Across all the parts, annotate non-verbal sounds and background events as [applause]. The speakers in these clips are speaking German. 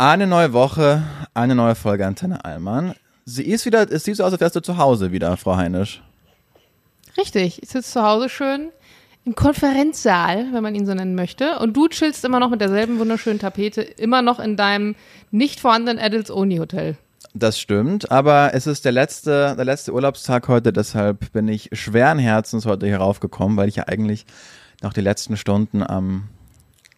Eine neue Woche, eine neue Folge Antenne Allmann. Sie ist wieder, es sieht so aus, als wärst du zu Hause wieder, Frau Heinisch. Richtig, ich sitze zu Hause schön im Konferenzsaal, wenn man ihn so nennen möchte. Und du chillst immer noch mit derselben wunderschönen Tapete, immer noch in deinem nicht vorhandenen Adults-Only-Hotel. Das stimmt, aber es ist der letzte, der letzte Urlaubstag heute, deshalb bin ich schweren Herzens heute hier raufgekommen, weil ich ja eigentlich noch die letzten Stunden am,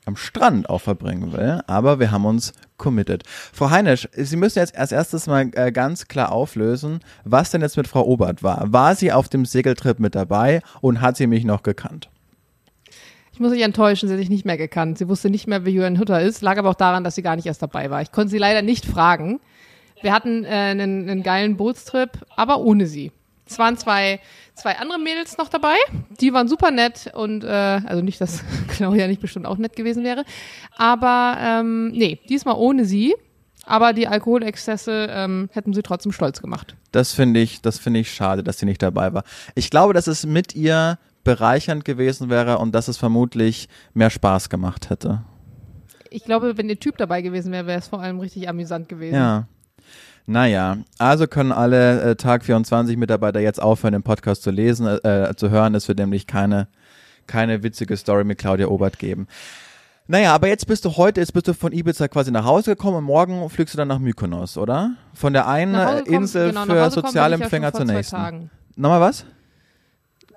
am Strand auch verbringen will. Aber wir haben uns committed. Frau Heinisch, Sie müssen jetzt als erstes mal äh, ganz klar auflösen, was denn jetzt mit Frau Obert war. War sie auf dem Segeltrip mit dabei und hat sie mich noch gekannt? Ich muss mich enttäuschen, sie hat sich nicht mehr gekannt. Sie wusste nicht mehr, wie Jürgen Hutter ist, lag aber auch daran, dass sie gar nicht erst dabei war. Ich konnte sie leider nicht fragen. Wir hatten äh, einen, einen geilen Bootstrip, aber ohne sie. Es waren zwei, zwei andere Mädels noch dabei, die waren super nett und äh, also nicht, dass [laughs] Claudia nicht bestimmt auch nett gewesen wäre, aber ähm, nee, diesmal ohne sie. Aber die Alkoholexzesse ähm, hätten sie trotzdem stolz gemacht. Das finde ich, das finde ich schade, dass sie nicht dabei war. Ich glaube, dass es mit ihr bereichernd gewesen wäre und dass es vermutlich mehr Spaß gemacht hätte. Ich glaube, wenn der Typ dabei gewesen wäre, wäre es vor allem richtig amüsant gewesen. Ja. Naja, also können alle äh, Tag 24 Mitarbeiter jetzt aufhören, den Podcast zu lesen, äh, zu hören. Es wird nämlich keine, keine witzige Story mit Claudia Obert geben. Naja, aber jetzt bist du heute, jetzt bist du von Ibiza quasi nach Hause gekommen und morgen fliegst du dann nach Mykonos, oder? Von der einen Hause kommen- Insel genau, für ja Sozialempfänger vor zur nächsten. Nochmal was?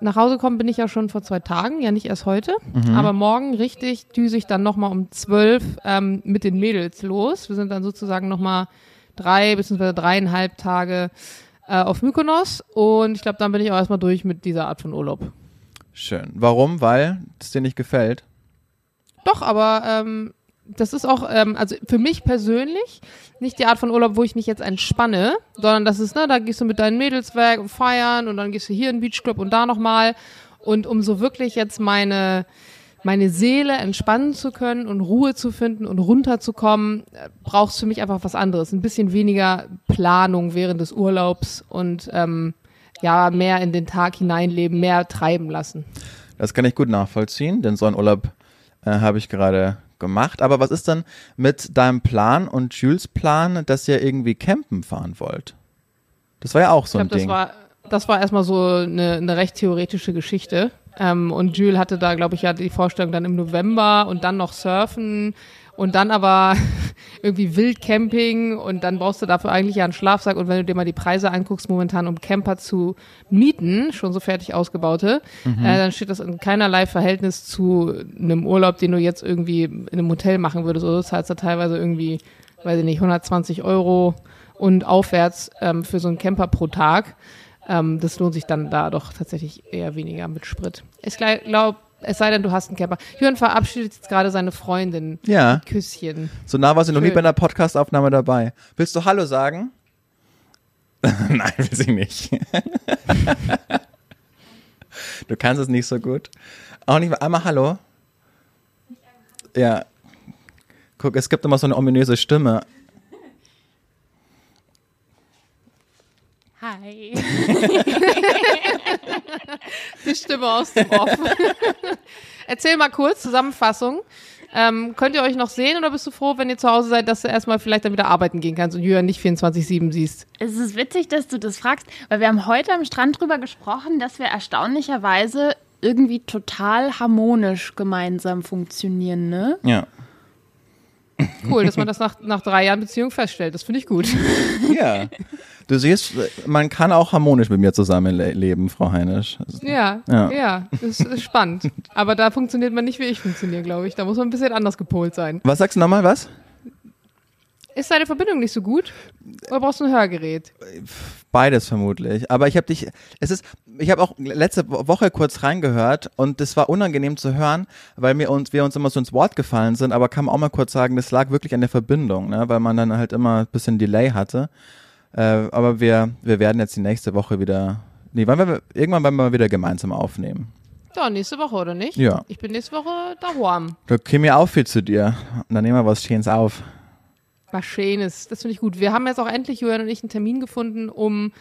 Nach Hause kommen bin ich ja schon vor zwei Tagen, ja nicht erst heute. Mhm. Aber morgen richtig düse ich dann nochmal um zwölf ähm, mit den Mädels los. Wir sind dann sozusagen nochmal drei bzw. dreieinhalb Tage äh, auf Mykonos. Und ich glaube, dann bin ich auch erstmal durch mit dieser Art von Urlaub. Schön. Warum? Weil es dir nicht gefällt. Doch, aber ähm, das ist auch, ähm, also für mich persönlich nicht die Art von Urlaub, wo ich mich jetzt entspanne, sondern das ist, ne, da gehst du mit deinen Mädels weg und feiern und dann gehst du hier in den Beachclub und da nochmal. Und um so wirklich jetzt meine, meine Seele entspannen zu können und Ruhe zu finden und runterzukommen, äh, brauchst für mich einfach was anderes. Ein bisschen weniger Planung während des Urlaubs und ähm, ja, mehr in den Tag hineinleben, mehr treiben lassen. Das kann ich gut nachvollziehen, denn so einen Urlaub äh, habe ich gerade gemacht. Aber was ist dann mit deinem Plan und Jules Plan, dass ihr irgendwie campen fahren wollt? Das war ja auch so Ich ein Ding. Das war erstmal so eine, eine recht theoretische Geschichte. Ähm, und Jules hatte da, glaube ich, ja die Vorstellung dann im November und dann noch Surfen und dann aber [laughs] irgendwie Wildcamping und dann brauchst du dafür eigentlich ja einen Schlafsack und wenn du dir mal die Preise anguckst, momentan um Camper zu mieten, schon so fertig ausgebaute, Mhm. äh, dann steht das in keinerlei Verhältnis zu einem Urlaub, den du jetzt irgendwie in einem Hotel machen würdest. Oder du zahlst da teilweise irgendwie, weiß ich nicht, 120 Euro und aufwärts ähm, für so einen Camper pro Tag. Ähm, das lohnt sich dann da doch tatsächlich eher weniger mit Sprit. Ich glaube, es sei denn, du hast einen Camper. Jürgen verabschiedet jetzt gerade seine Freundin. Ja, Küsschen. so nah war sie noch nie bei einer Podcastaufnahme dabei. Willst du Hallo sagen? [laughs] Nein, will sie nicht. [laughs] du kannst es nicht so gut. Auch nicht mal einmal Hallo? Ja. Guck, es gibt immer so eine ominöse Stimme. Hi. Die Stimme aus dem Off. Erzähl mal kurz, Zusammenfassung. Ähm, könnt ihr euch noch sehen oder bist du froh, wenn ihr zu Hause seid, dass du erstmal vielleicht dann wieder arbeiten gehen kannst und Jürgen nicht 24-7 siehst? Es ist witzig, dass du das fragst, weil wir haben heute am Strand drüber gesprochen, dass wir erstaunlicherweise irgendwie total harmonisch gemeinsam funktionieren, ne? Ja. Cool, dass man das nach, nach drei Jahren Beziehung feststellt. Das finde ich gut. Ja. Du siehst, man kann auch harmonisch mit mir zusammenleben, Frau Heinisch. Ja, Ja. ja, das ist spannend. Aber da funktioniert man nicht, wie ich funktioniere, glaube ich. Da muss man ein bisschen anders gepolt sein. Was sagst du nochmal, was? Ist deine Verbindung nicht so gut? Oder brauchst du ein Hörgerät? Beides vermutlich. Aber ich habe dich, es ist, ich habe auch letzte Wo- Woche kurz reingehört und es war unangenehm zu hören, weil wir uns, wir uns immer so ins Wort gefallen sind, aber kann man auch mal kurz sagen, das lag wirklich an der Verbindung, ne? weil man dann halt immer ein bisschen Delay hatte. Äh, aber wir, wir werden jetzt die nächste Woche wieder, nee, wann wir, irgendwann werden wir wieder gemeinsam aufnehmen. Ja, nächste Woche, oder nicht? Ja. Ich bin nächste Woche daheim. Da käme ja auch viel zu dir. Und dann nehmen wir was Schönes auf. Was Schönes. Das finde ich gut. Wir haben jetzt auch endlich, Julian und ich, einen Termin gefunden, um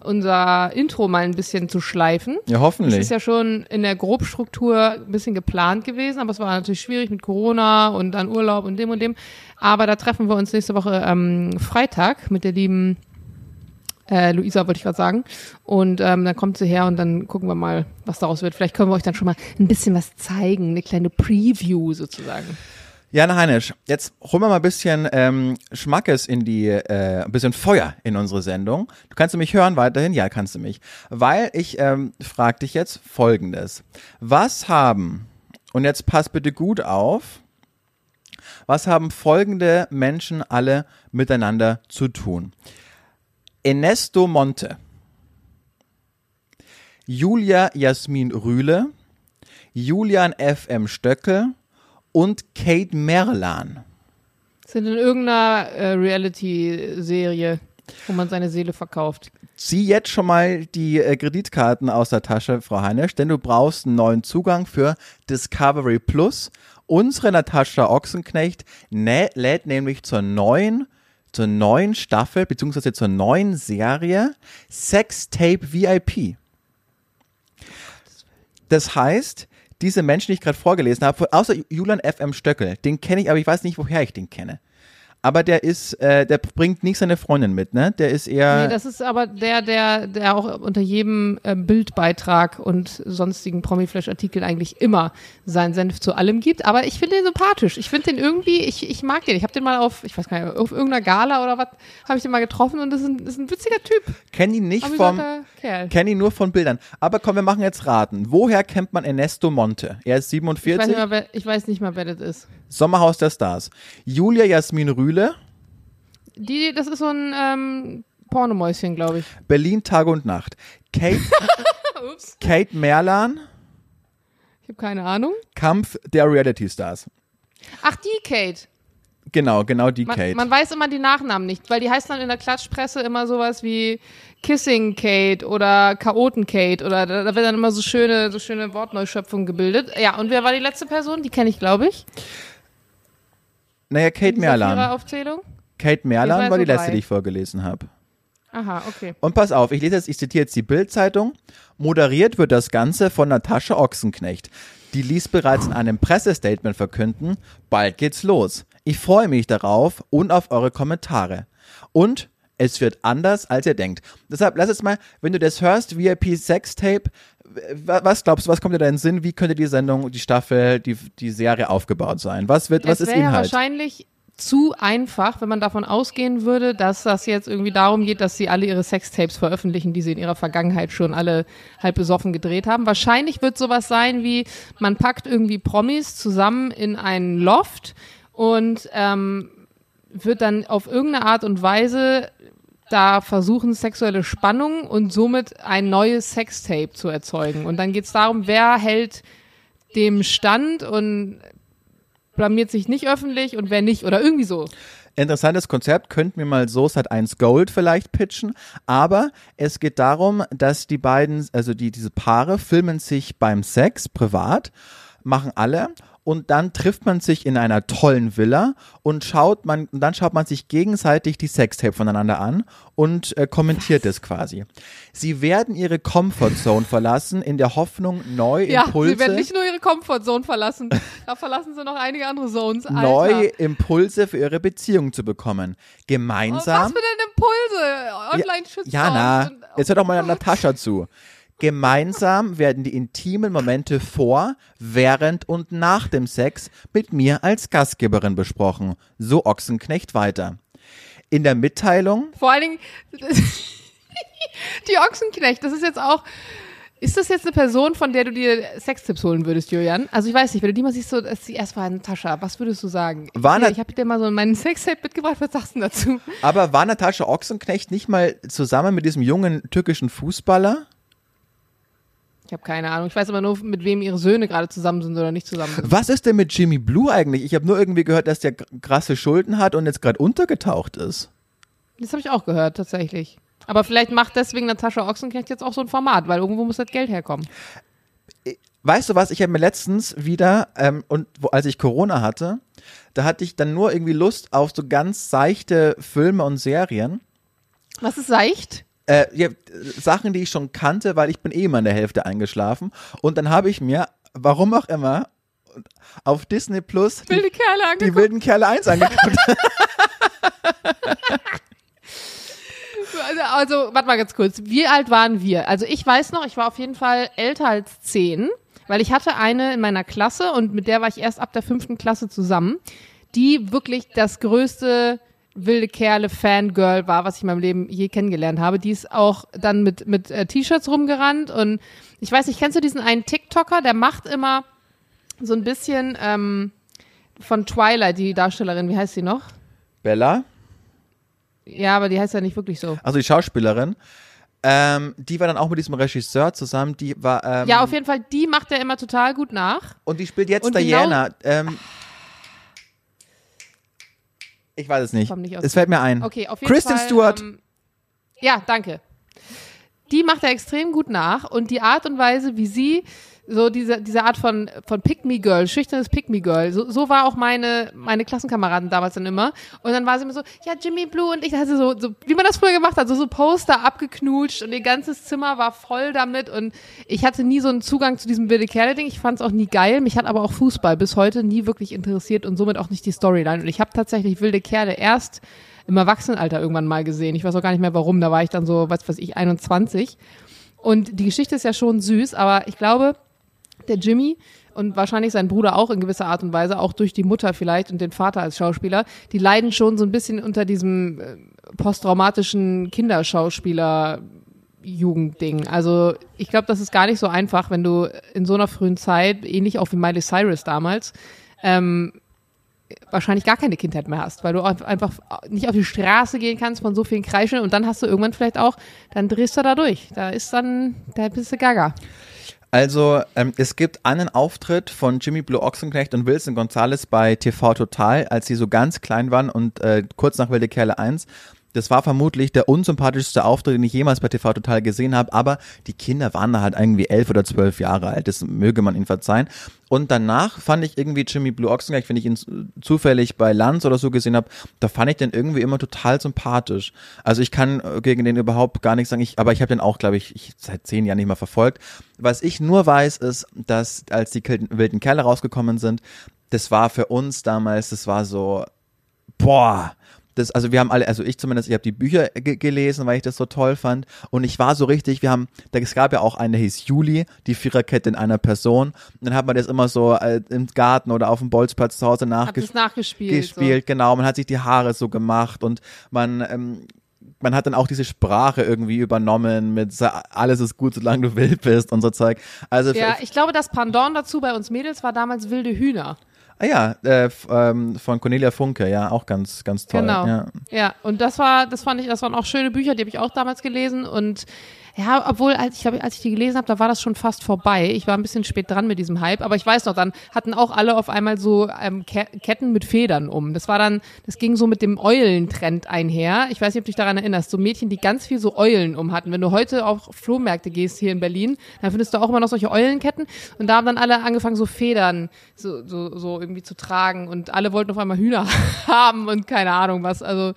unser Intro mal ein bisschen zu schleifen. Ja, Das hoffentlich. ist ja schon in der Grobstruktur ein bisschen geplant gewesen, aber es war natürlich schwierig mit Corona und dann Urlaub und dem und dem. Aber da treffen wir uns nächste Woche am Freitag mit der lieben äh, Luisa, wollte ich gerade sagen. Und ähm, dann kommt sie her und dann gucken wir mal, was daraus wird. Vielleicht können wir euch dann schon mal ein bisschen was zeigen, eine kleine Preview sozusagen. Jana Heinisch, jetzt holen wir mal ein bisschen ähm, Schmackes in die, äh, ein bisschen Feuer in unsere Sendung. Du kannst du mich hören weiterhin? Ja, kannst du mich. Weil ich ähm, frage dich jetzt Folgendes. Was haben, und jetzt pass bitte gut auf, was haben folgende Menschen alle miteinander zu tun? Ernesto Monte, Julia Jasmin Rühle, Julian F.M. Stöckel und Kate Merlan. Sind in irgendeiner äh, Reality-Serie, wo man seine Seele verkauft. Zieh jetzt schon mal die äh, Kreditkarten aus der Tasche, Frau Heinisch, denn du brauchst einen neuen Zugang für Discovery Plus. Unsere Natascha Ochsenknecht nä lädt nämlich zur neuen, zur neuen Staffel, beziehungsweise zur neuen Serie Sextape VIP. Das heißt, diese Menschen, die ich gerade vorgelesen habe, außer Julian F.M. Stöckel, den kenne ich, aber ich weiß nicht, woher ich den kenne. Aber der ist, äh, der bringt nicht seine Freundin mit, ne? Der ist eher. Nee, das ist aber der, der, der auch unter jedem äh, Bildbeitrag und sonstigen Promiflash-Artikel eigentlich immer seinen Senf zu allem gibt. Aber ich finde den sympathisch. Ich finde den irgendwie, ich, ich mag den. Ich habe den mal auf, ich weiß gar nicht, auf irgendeiner Gala oder was, habe ich den mal getroffen und das ist ein, das ist ein witziger Typ. Kenn ihn nicht vom, Kerl. kenn ihn nur von Bildern. Aber komm, wir machen jetzt raten. Woher kennt man Ernesto Monte? Er ist Ich weiß, 47, nicht mal, wer, ich weiß nicht mal, wer das ist. Sommerhaus der Stars. Julia Jasmin Rühle, Die, das ist so ein ähm, Pornomäuschen, glaube ich. Berlin Tag und Nacht. Kate, [laughs] Ups. Kate Merlan, Ich habe keine Ahnung. Kampf der Reality Stars. Ach, die Kate. Genau, genau die Man, Kate. man weiß immer die Nachnamen nicht, weil die heißt dann in der Klatschpresse immer sowas wie Kissing Kate oder Chaoten Kate oder da, da wird dann immer so schöne, so schöne Wortneuschöpfungen gebildet. Ja, und wer war die letzte Person? Die kenne ich, glaube ich. Naja, Kate Merlan. Aufzählung. Kate Merlan war die letzte, die ich vorgelesen habe. Aha, okay. Und pass auf, ich lese jetzt, ich zitiere jetzt die Bild-Zeitung. Moderiert wird das Ganze von Natascha Ochsenknecht. Die ließ bereits in einem Pressestatement verkünden, bald geht's los. Ich freue mich darauf und auf eure Kommentare. Und es wird anders, als ihr denkt. Deshalb lass es mal, wenn du das hörst, VIP Sextape, was glaubst du, was kommt dir da in den Sinn? Wie könnte die Sendung, die Staffel, die, die Serie aufgebaut sein? Was wird, was es ist wäre ja Inhalt? wahrscheinlich zu einfach, wenn man davon ausgehen würde, dass das jetzt irgendwie darum geht, dass sie alle ihre Sextapes veröffentlichen, die sie in ihrer Vergangenheit schon alle halb besoffen gedreht haben. Wahrscheinlich wird sowas sein wie, man packt irgendwie Promis zusammen in einen Loft und ähm, wird dann auf irgendeine Art und Weise da versuchen, sexuelle Spannung und somit ein neues Sextape zu erzeugen. Und dann geht es darum, wer hält dem Stand und blamiert sich nicht öffentlich und wer nicht oder irgendwie so. Interessantes Konzept, könnten wir mal so Sat 1 Gold vielleicht pitchen, aber es geht darum, dass die beiden, also die, diese Paare filmen sich beim Sex privat, machen alle und dann trifft man sich in einer tollen Villa und schaut man, und dann schaut man sich gegenseitig die Sextape voneinander an und äh, kommentiert es quasi. Sie werden ihre Comfortzone verlassen in der Hoffnung, neue Ja, Impulse sie werden nicht nur ihre Comfortzone verlassen, da verlassen sie noch einige andere Zones. Alter. neue Impulse für ihre Beziehung zu bekommen. Oh, Gemeinsam. was für denn Impulse? Online-Shitstorms. Jana, und- jetzt hör doch mal Natascha zu. Gemeinsam werden die intimen Momente vor, während und nach dem Sex mit mir als Gastgeberin besprochen. So Ochsenknecht weiter. In der Mitteilung, Vor allen Dingen, [laughs] die Ochsenknecht, das ist jetzt auch, ist das jetzt eine Person, von der du dir Sextipps holen würdest, Julian? Also ich weiß nicht, wenn du die mal siehst, so, als die erst war, Natascha, was würdest du sagen? War Nat- ich habe dir mal so meinen Sextape mitgebracht, was sagst du dazu? aber war Natascha Ochsenknecht nicht mal zusammen mit diesem jungen türkischen Fußballer? Ich habe keine Ahnung. Ich weiß aber nur, mit wem ihre Söhne gerade zusammen sind oder nicht zusammen sind. Was ist denn mit Jimmy Blue eigentlich? Ich habe nur irgendwie gehört, dass der krasse Schulden hat und jetzt gerade untergetaucht ist. Das habe ich auch gehört, tatsächlich. Aber vielleicht macht deswegen Natascha Ochsenknecht jetzt auch so ein Format, weil irgendwo muss das Geld herkommen. Weißt du was, ich habe mir letztens wieder, ähm, und wo, als ich Corona hatte, da hatte ich dann nur irgendwie Lust auf so ganz seichte Filme und Serien. Was ist seicht? Äh, ja, Sachen, die ich schon kannte, weil ich bin eh immer in der Hälfte eingeschlafen. Und dann habe ich mir, warum auch immer, auf Disney Plus die, Wilde die wilden Kerle 1 angeguckt. [laughs] Also, also, warte mal ganz kurz. Wie alt waren wir? Also ich weiß noch, ich war auf jeden Fall älter als zehn, weil ich hatte eine in meiner Klasse und mit der war ich erst ab der fünften Klasse zusammen, die wirklich das größte wilde Kerle Fangirl war, was ich in meinem Leben je kennengelernt habe. Die ist auch dann mit, mit äh, T-Shirts rumgerannt und ich weiß nicht, kennst du diesen einen TikToker, der macht immer so ein bisschen ähm, von Twilight, die Darstellerin, wie heißt sie noch? Bella, Ja, aber die heißt ja nicht wirklich so. also die Schauspielerin, ähm, die war dann auch mit diesem Regisseur zusammen, die war, ähm, Ja, auf jeden Fall, die macht er immer total gut nach. und die spielt jetzt Und genau- Diana. ähm, ich weiß es nicht. Nicht es fällt mir ein. Okay, auf jeden Kristen Fall. Stewart. Ähm, ja, danke. Die macht er extrem gut nach und die Art und Weise, wie sie so diese, diese Art von, von Pick-Me-Girl, schüchternes Pick-Me-Girl, so, so war auch meine, meine Klassenkameraden damals dann immer. Und dann war sie immer so, ja, Jimmy Blue und ich, also so, so, wie man das früher gemacht hat, so, so Poster abgeknutscht und ihr ganzes Zimmer war voll damit und ich hatte nie so einen Zugang zu diesem wilde Kerle-Ding. Ich fand es auch nie geil. Mich hat aber auch Fußball bis heute nie wirklich interessiert und somit auch nicht die Storyline. Und ich habe tatsächlich wilde Kerle erst im Erwachsenenalter irgendwann mal gesehen. Ich weiß auch gar nicht mehr warum. Da war ich dann so, was weiß ich, 21. Und die Geschichte ist ja schon süß, aber ich glaube, der Jimmy und wahrscheinlich sein Bruder auch in gewisser Art und Weise, auch durch die Mutter vielleicht und den Vater als Schauspieler, die leiden schon so ein bisschen unter diesem äh, posttraumatischen Kinderschauspieler Jugendding. Also ich glaube, das ist gar nicht so einfach, wenn du in so einer frühen Zeit, ähnlich auch wie Miley Cyrus damals, ähm, wahrscheinlich gar keine Kindheit mehr hast, weil du einfach nicht auf die Straße gehen kannst von so vielen Kreischen und dann hast du irgendwann vielleicht auch, dann drehst du da durch. Da ist dann, da bist du gaga. Also, ähm, es gibt einen Auftritt von Jimmy Blue Ochsenknecht und Wilson Gonzalez bei TV Total, als sie so ganz klein waren und äh, kurz nach Wilde Kerle 1. Das war vermutlich der unsympathischste Auftritt, den ich jemals bei TV Total gesehen habe, aber die Kinder waren da halt irgendwie elf oder zwölf Jahre alt, das möge man ihnen verzeihen. Und danach fand ich irgendwie Jimmy Blue Ochsenknecht, wenn ich ihn zufällig bei Lanz oder so gesehen habe, da fand ich den irgendwie immer total sympathisch. Also ich kann äh, gegen den überhaupt gar nichts sagen, ich, aber ich habe den auch, glaube ich, ich, seit zehn Jahren nicht mehr verfolgt. Was ich nur weiß, ist, dass als die wilden Kerle rausgekommen sind, das war für uns damals, das war so, boah, das, also wir haben alle, also ich zumindest, ich habe die Bücher ge gelesen, weil ich das so toll fand. Und ich war so richtig, wir haben, da es gab ja auch eine, die hieß Juli, die Viererkette in einer Person. Und dann hat man das immer so äh, im Garten oder auf dem Bolzplatz zu Hause Hab nachgespielt gespielt, genau. Man hat sich die Haare so gemacht und man, ähm, man hat dann auch diese Sprache irgendwie übernommen mit alles ist gut, solange du wild bist und so Zeug. Also So. Ja, ich glaube, das Pendant dazu bei uns Mädels war damals wilde Hühner. Ah ja, äh, ähm, von Cornelia Funke, ja, auch ganz, ganz toll. Genau. Ja. Ja, und das war, das fand ich, das waren auch schöne Bücher, die habe ich auch damals gelesen und ja, obwohl, als ich glaube, als ich die gelesen habe, da war das schon fast vorbei. Ich war ein bisschen spät dran mit diesem Hype, aber ich weiß noch, dann hatten auch alle auf einmal so ähm, Ke Ketten mit Federn um. Das war dann, das ging so mit dem Eulentrend einher. Ich weiß nicht, ob du dich daran erinnerst, so Mädchen, die ganz viel so Eulen um hatten. Wenn du heute auf Flohmärkte gehst hier in Berlin, dann findest du auch immer noch solche Eulenketten und da haben dann alle angefangen, so Federn so, so, so irgendwie zu tragen und alle wollten auf einmal Hühner [laughs] haben und keine Ahnung was. Also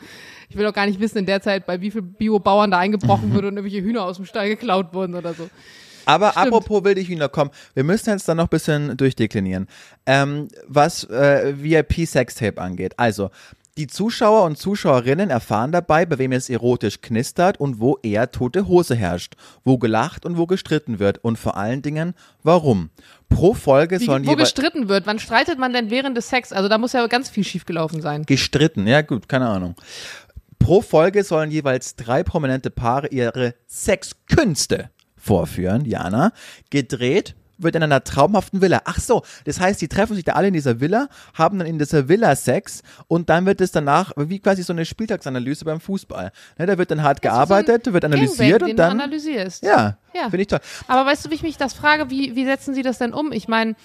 ich will auch gar nicht wissen in der Zeit, bei wie viel Biobauern da eingebrochen wurde und irgendwelche Hühner aus dem Stall geklaut wurden oder so. Aber Stimmt. apropos wilde Hühner, komm, wir müssen jetzt dann noch ein bisschen durchdeklinieren. Ähm, was äh, VIP-Sextape angeht. Also, die Zuschauer und Zuschauerinnen erfahren dabei, bei wem es erotisch knistert und wo eher tote Hose herrscht, wo gelacht und wo gestritten wird und vor allen Dingen, warum. Pro Folge Wie, sollen wo gestritten wird. Wann streitet man denn während des Sex? Also da muss ja ganz viel schiefgelaufen sein. gestritten, ja gut, keine Ahnung. Pro Folge sollen jeweils drei prominente Paare ihre Sexkünste vorführen, Jana. Gedreht wird in einer traumhaften Villa. Ach so, das heißt, die treffen sich da alle in dieser Villa, haben dann in dieser Villa Sex und dann wird es danach wie quasi so eine Spieltagsanalyse beim Fußball. Ne, da wird dann hart gearbeitet, wird analysiert Gangbang, und dann den du analysierst. ja, Ja. finde ich toll. Aber weißt du, wie ich mich das frage, wie, wie setzen sie das denn um? Ich meine,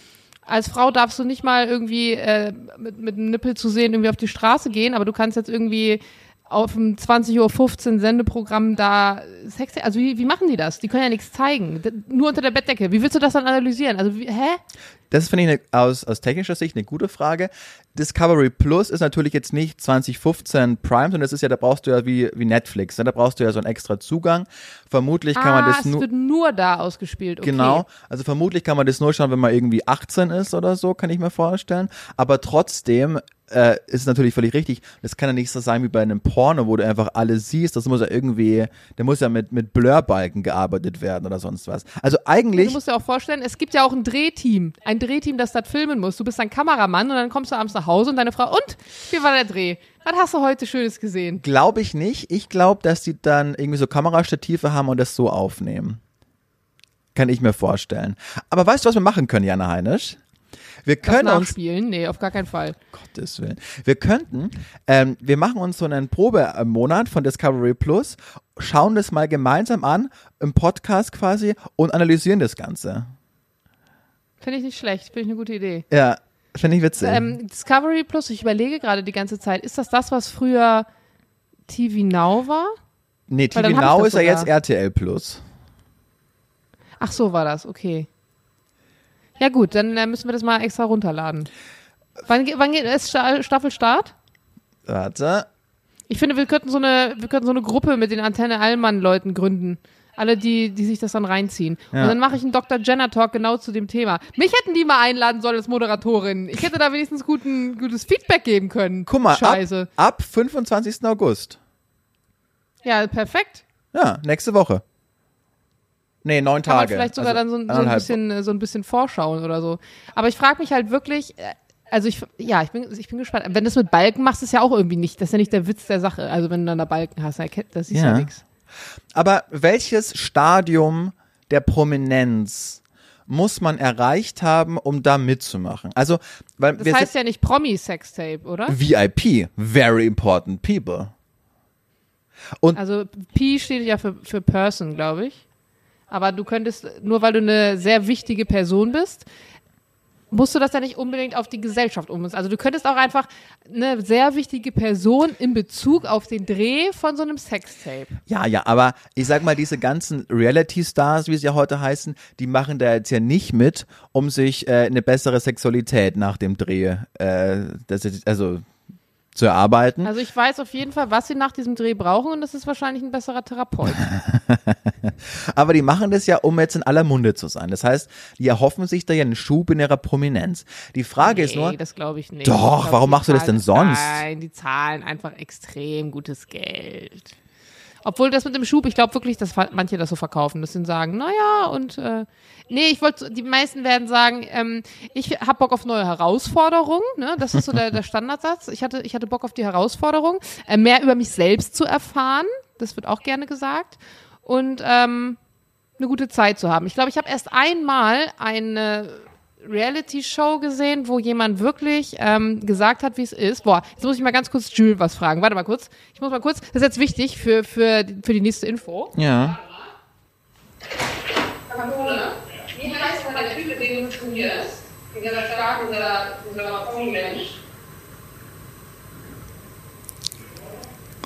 als Frau darfst du nicht mal irgendwie äh, mit, mit einem Nippel zu sehen irgendwie auf die Straße gehen, aber du kannst jetzt irgendwie auf dem 20.15 Uhr Sendeprogramm da Sex, also wie, wie machen die das? Die können ja nichts zeigen. Nur unter der Bettdecke. Wie willst du das dann analysieren? Also, wie, hä? Das finde ich eine, aus, aus technischer Sicht eine gute Frage. Discovery Plus ist natürlich jetzt nicht 2015 Prime, sondern das ist ja, da brauchst du ja wie, wie Netflix, ne? da brauchst du ja so einen extra Zugang. Vermutlich kann ah, man das nur. wird nur da ausgespielt. Okay. Genau, also vermutlich kann man das nur schauen, wenn man irgendwie 18 ist oder so, kann ich mir vorstellen. Aber trotzdem äh, ist natürlich völlig richtig. Das kann ja nicht so sein wie bei einem Porno, wo du einfach alles siehst. Das muss ja irgendwie, da muss ja mit, mit Blurbalken gearbeitet werden oder sonst was. Also eigentlich. Du musst dir auch vorstellen, es gibt ja auch ein Drehteam. Ein Drehteam, das das filmen muss. Du bist ein Kameramann und dann kommst du abends nach Hause und deine Frau, und? Wie war der Dreh? Was hast du heute Schönes gesehen? Glaube ich nicht. Ich glaube, dass die dann irgendwie so Kamerastative haben und das so aufnehmen. Kann ich mir vorstellen. Aber weißt du, was wir machen können, Jana Heinisch? Wir können das uns nachspielen? Nee, auf gar keinen Fall. Gottes Willen. Wir könnten, ähm, wir machen uns so einen Probemonat von Discovery Plus, schauen das mal gemeinsam an, im Podcast quasi und analysieren das Ganze. Finde ich nicht schlecht. Finde ich eine gute Idee. Ja, finde ich witzig. Ähm, Discovery Plus, ich überlege gerade die ganze Zeit, ist das das, was früher TV Now war? nee, TV Now ist ja jetzt RTL Plus. Ach so war das, okay. Ja gut, dann äh, müssen wir das mal extra runterladen. Wann, ge- wann geht es Sta Staffelstart? Warte. Ich finde, wir könnten so eine, wir könnten so eine Gruppe mit den Antenne Allmann Leuten gründen. Alle, die, die sich das dann reinziehen. Ja. Und dann mache ich einen Dr. Jenner Talk genau zu dem Thema. Mich hätten die mal einladen sollen als Moderatorin. Ich hätte da wenigstens guten, gutes Feedback geben können. Guck mal, ab, Scheiße. ab 25. August. Ja, perfekt. Ja, nächste Woche. Nee, neun Kann man Tage. vielleicht sogar Also dann so, so, ein bisschen, äh, so ein bisschen vorschauen oder so. Aber ich frage mich halt wirklich, äh, also ich, ja, ich bin, ich bin gespannt. Wenn du das mit Balken machst, ist ja auch irgendwie nicht, das ist ja nicht der Witz der Sache. Also wenn du dann da Balken hast, das ist ja, Ja. nichts. Aber welches Stadium der Prominenz muss man erreicht haben, um da mitzumachen? Also, weil Das heißt ja nicht Promi-Sextape, oder? VIP, very important people. Also P steht ja für, für Person, glaube ich. Aber du könntest, nur weil du eine sehr wichtige Person bist, musst du das ja nicht unbedingt auf die Gesellschaft ummünzen. Also du könntest auch einfach eine sehr wichtige Person in Bezug auf den Dreh von so einem Sextape. Ja, ja, aber ich sag mal, diese ganzen Reality-Stars, wie sie ja heute heißen, die machen da jetzt ja nicht mit, um sich äh, eine bessere Sexualität nach dem Dreh, äh, das also zu erarbeiten. Also ich weiß auf jeden Fall, was sie nach diesem Dreh brauchen und das ist wahrscheinlich ein besserer Therapeut. [laughs] Aber die machen das ja, um jetzt in aller Munde zu sein. Das heißt, die erhoffen sich da ja einen Schub in ihrer Prominenz. Die Frage ist nur, Nee, das glaube ich nicht. Doch, glaub, warum machst du das zahlen- denn sonst? Nein, die zahlen einfach extrem gutes Geld. Obwohl das mit dem Schub, ich glaube wirklich, dass manche das so verkaufen, dass sie sagen, naja, und äh, nee, ich wollte, die meisten werden sagen, ähm, ich hab Bock auf neue Herausforderungen, ne? Das ist so der, der [laughs] Standardsatz. Ich hatte, ich hatte Bock auf die Herausforderung, äh, mehr über mich selbst zu erfahren, das wird auch gerne gesagt. Und ähm, eine gute Zeit zu haben. Ich glaube, ich habe erst einmal eine Reality-Show gesehen, wo jemand wirklich ähm, gesagt hat, wie es ist. Boah, jetzt muss ich mal ganz kurz Jules was fragen. Warte mal kurz. Ich muss mal kurz, das ist jetzt wichtig für, für, für die nächste Info. ja, Wie heißt denn der Typ, mit dem du studierst? Dieser starke, dieser, Promi-Mensch.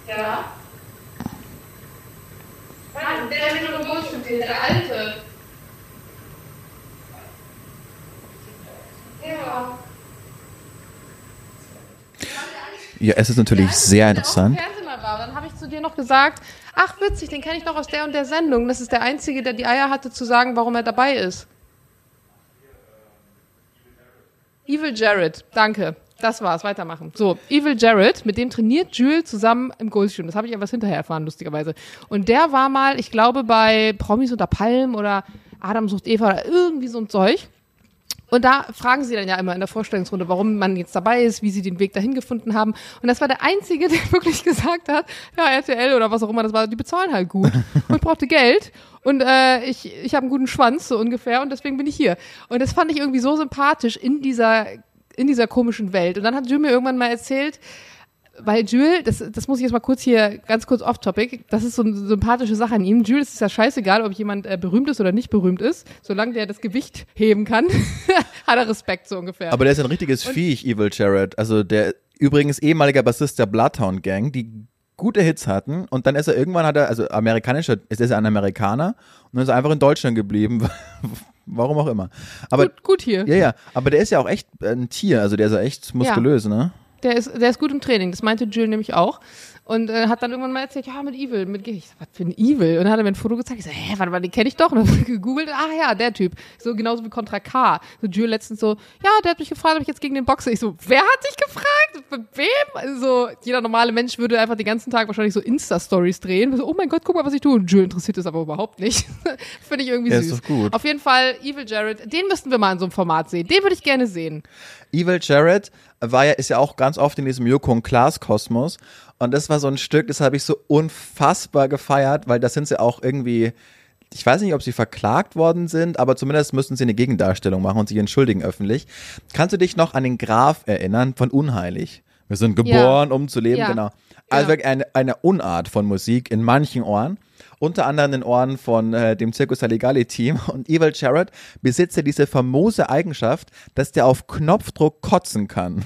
Ja. Mann, der mit dem Geburtstag, der alte. Ja. ja, es ist natürlich sehr interessant. War. Dann habe ich zu dir noch gesagt, ach witzig, den kenne ich noch aus der und der Sendung. Das ist der Einzige, der die Eier hatte zu sagen, warum er dabei ist. Evil Jared, danke. Das war's, weitermachen. So, Evil Jared, mit dem trainiert Jules zusammen im Goldstream. Das habe ich etwas hinterher erfahren, lustigerweise. Und der war mal, ich glaube, bei Promis unter Palmen oder Adam sucht Eva oder irgendwie so ein Zeug. Und da fragen sie dann ja immer in der Vorstellungsrunde, warum man jetzt dabei ist, wie sie den Weg dahin gefunden haben. Und das war der Einzige, [laughs] der wirklich gesagt hat, ja, RTL oder was auch immer das war, die bezahlen halt gut. [laughs] Und ich brauchte Geld. Und äh, ich, ich habe einen guten Schwanz, so ungefähr, und deswegen bin ich hier. Und das fand ich irgendwie so sympathisch in dieser, in dieser komischen Welt. Und dann hat Jules mir irgendwann mal erzählt, weil Jules, das, das muss ich jetzt mal kurz hier, ganz kurz off-topic, das ist so eine sympathische Sache an ihm. Jules ist ja scheißegal, ob jemand äh, berühmt ist oder nicht berühmt ist. Solange der das Gewicht heben kann, [laughs] hat er Respekt so ungefähr. Aber der ist ein richtiges Viech, Evil Jared. Also der übrigens ehemaliger Bassist der Bloodhound Gang, die gute Hits hatten und dann ist er irgendwann hat er, also amerikanischer, ist er ein Amerikaner und dann ist er einfach in Deutschland geblieben. [laughs] Warum auch immer. Aber gut, gut hier. ja, ja, aber der ist ja auch echt ein Tier, also der ist ja echt muskulös, ne? Der ist, der ist gut im Training. Das meinte Jill nämlich auch. Und äh, hat dann irgendwann mal erzählt, ja, mit Evil, mit ich sag, was für ein Evil? Und dann hat er mir ein Foto gezeigt. Ich so, hä, warte mal, den kenne ich doch. Und dann ich [laughs] gegoogelt, ach ja, der Typ. So genauso wie Contra K. So Jill letztens so, ja, der hat mich gefragt, ob ich jetzt gegen den boxe. Ich so, wer hat dich gefragt? Mit wem? Also, jeder normale Mensch würde einfach den ganzen Tag wahrscheinlich so Insta-Stories drehen. So, oh mein Gott, guck mal, was ich tue. Und Jill interessiert das aber überhaupt nicht. [laughs] Finde ich irgendwie Ja, süß. ist doch gut. Auf jeden Fall, Evil Jared, den müssten wir mal in so einem Format sehen. Den würde ich gerne sehen. Evil Jared war ja, ist ja auch ganz oft in diesem Joko und Klaas Kosmos. Und das war so ein Stück, das habe ich so unfassbar gefeiert, weil da sind sie auch irgendwie, ich weiß nicht, ob sie verklagt worden sind, aber zumindest müssten sie eine Gegendarstellung machen und sich entschuldigen öffentlich. Kannst du dich noch an den Graf erinnern von Unheilig? Wir sind geboren, um zu leben, Ja. genau. Also Ja. wirklich eine, eine Unart von Musik in manchen Ohren. Unter anderem in den Ohren von äh, dem Circus Saligali Team. [laughs] Und Evil Jared besitzt ja diese famose Eigenschaft, dass der auf Knopfdruck kotzen kann.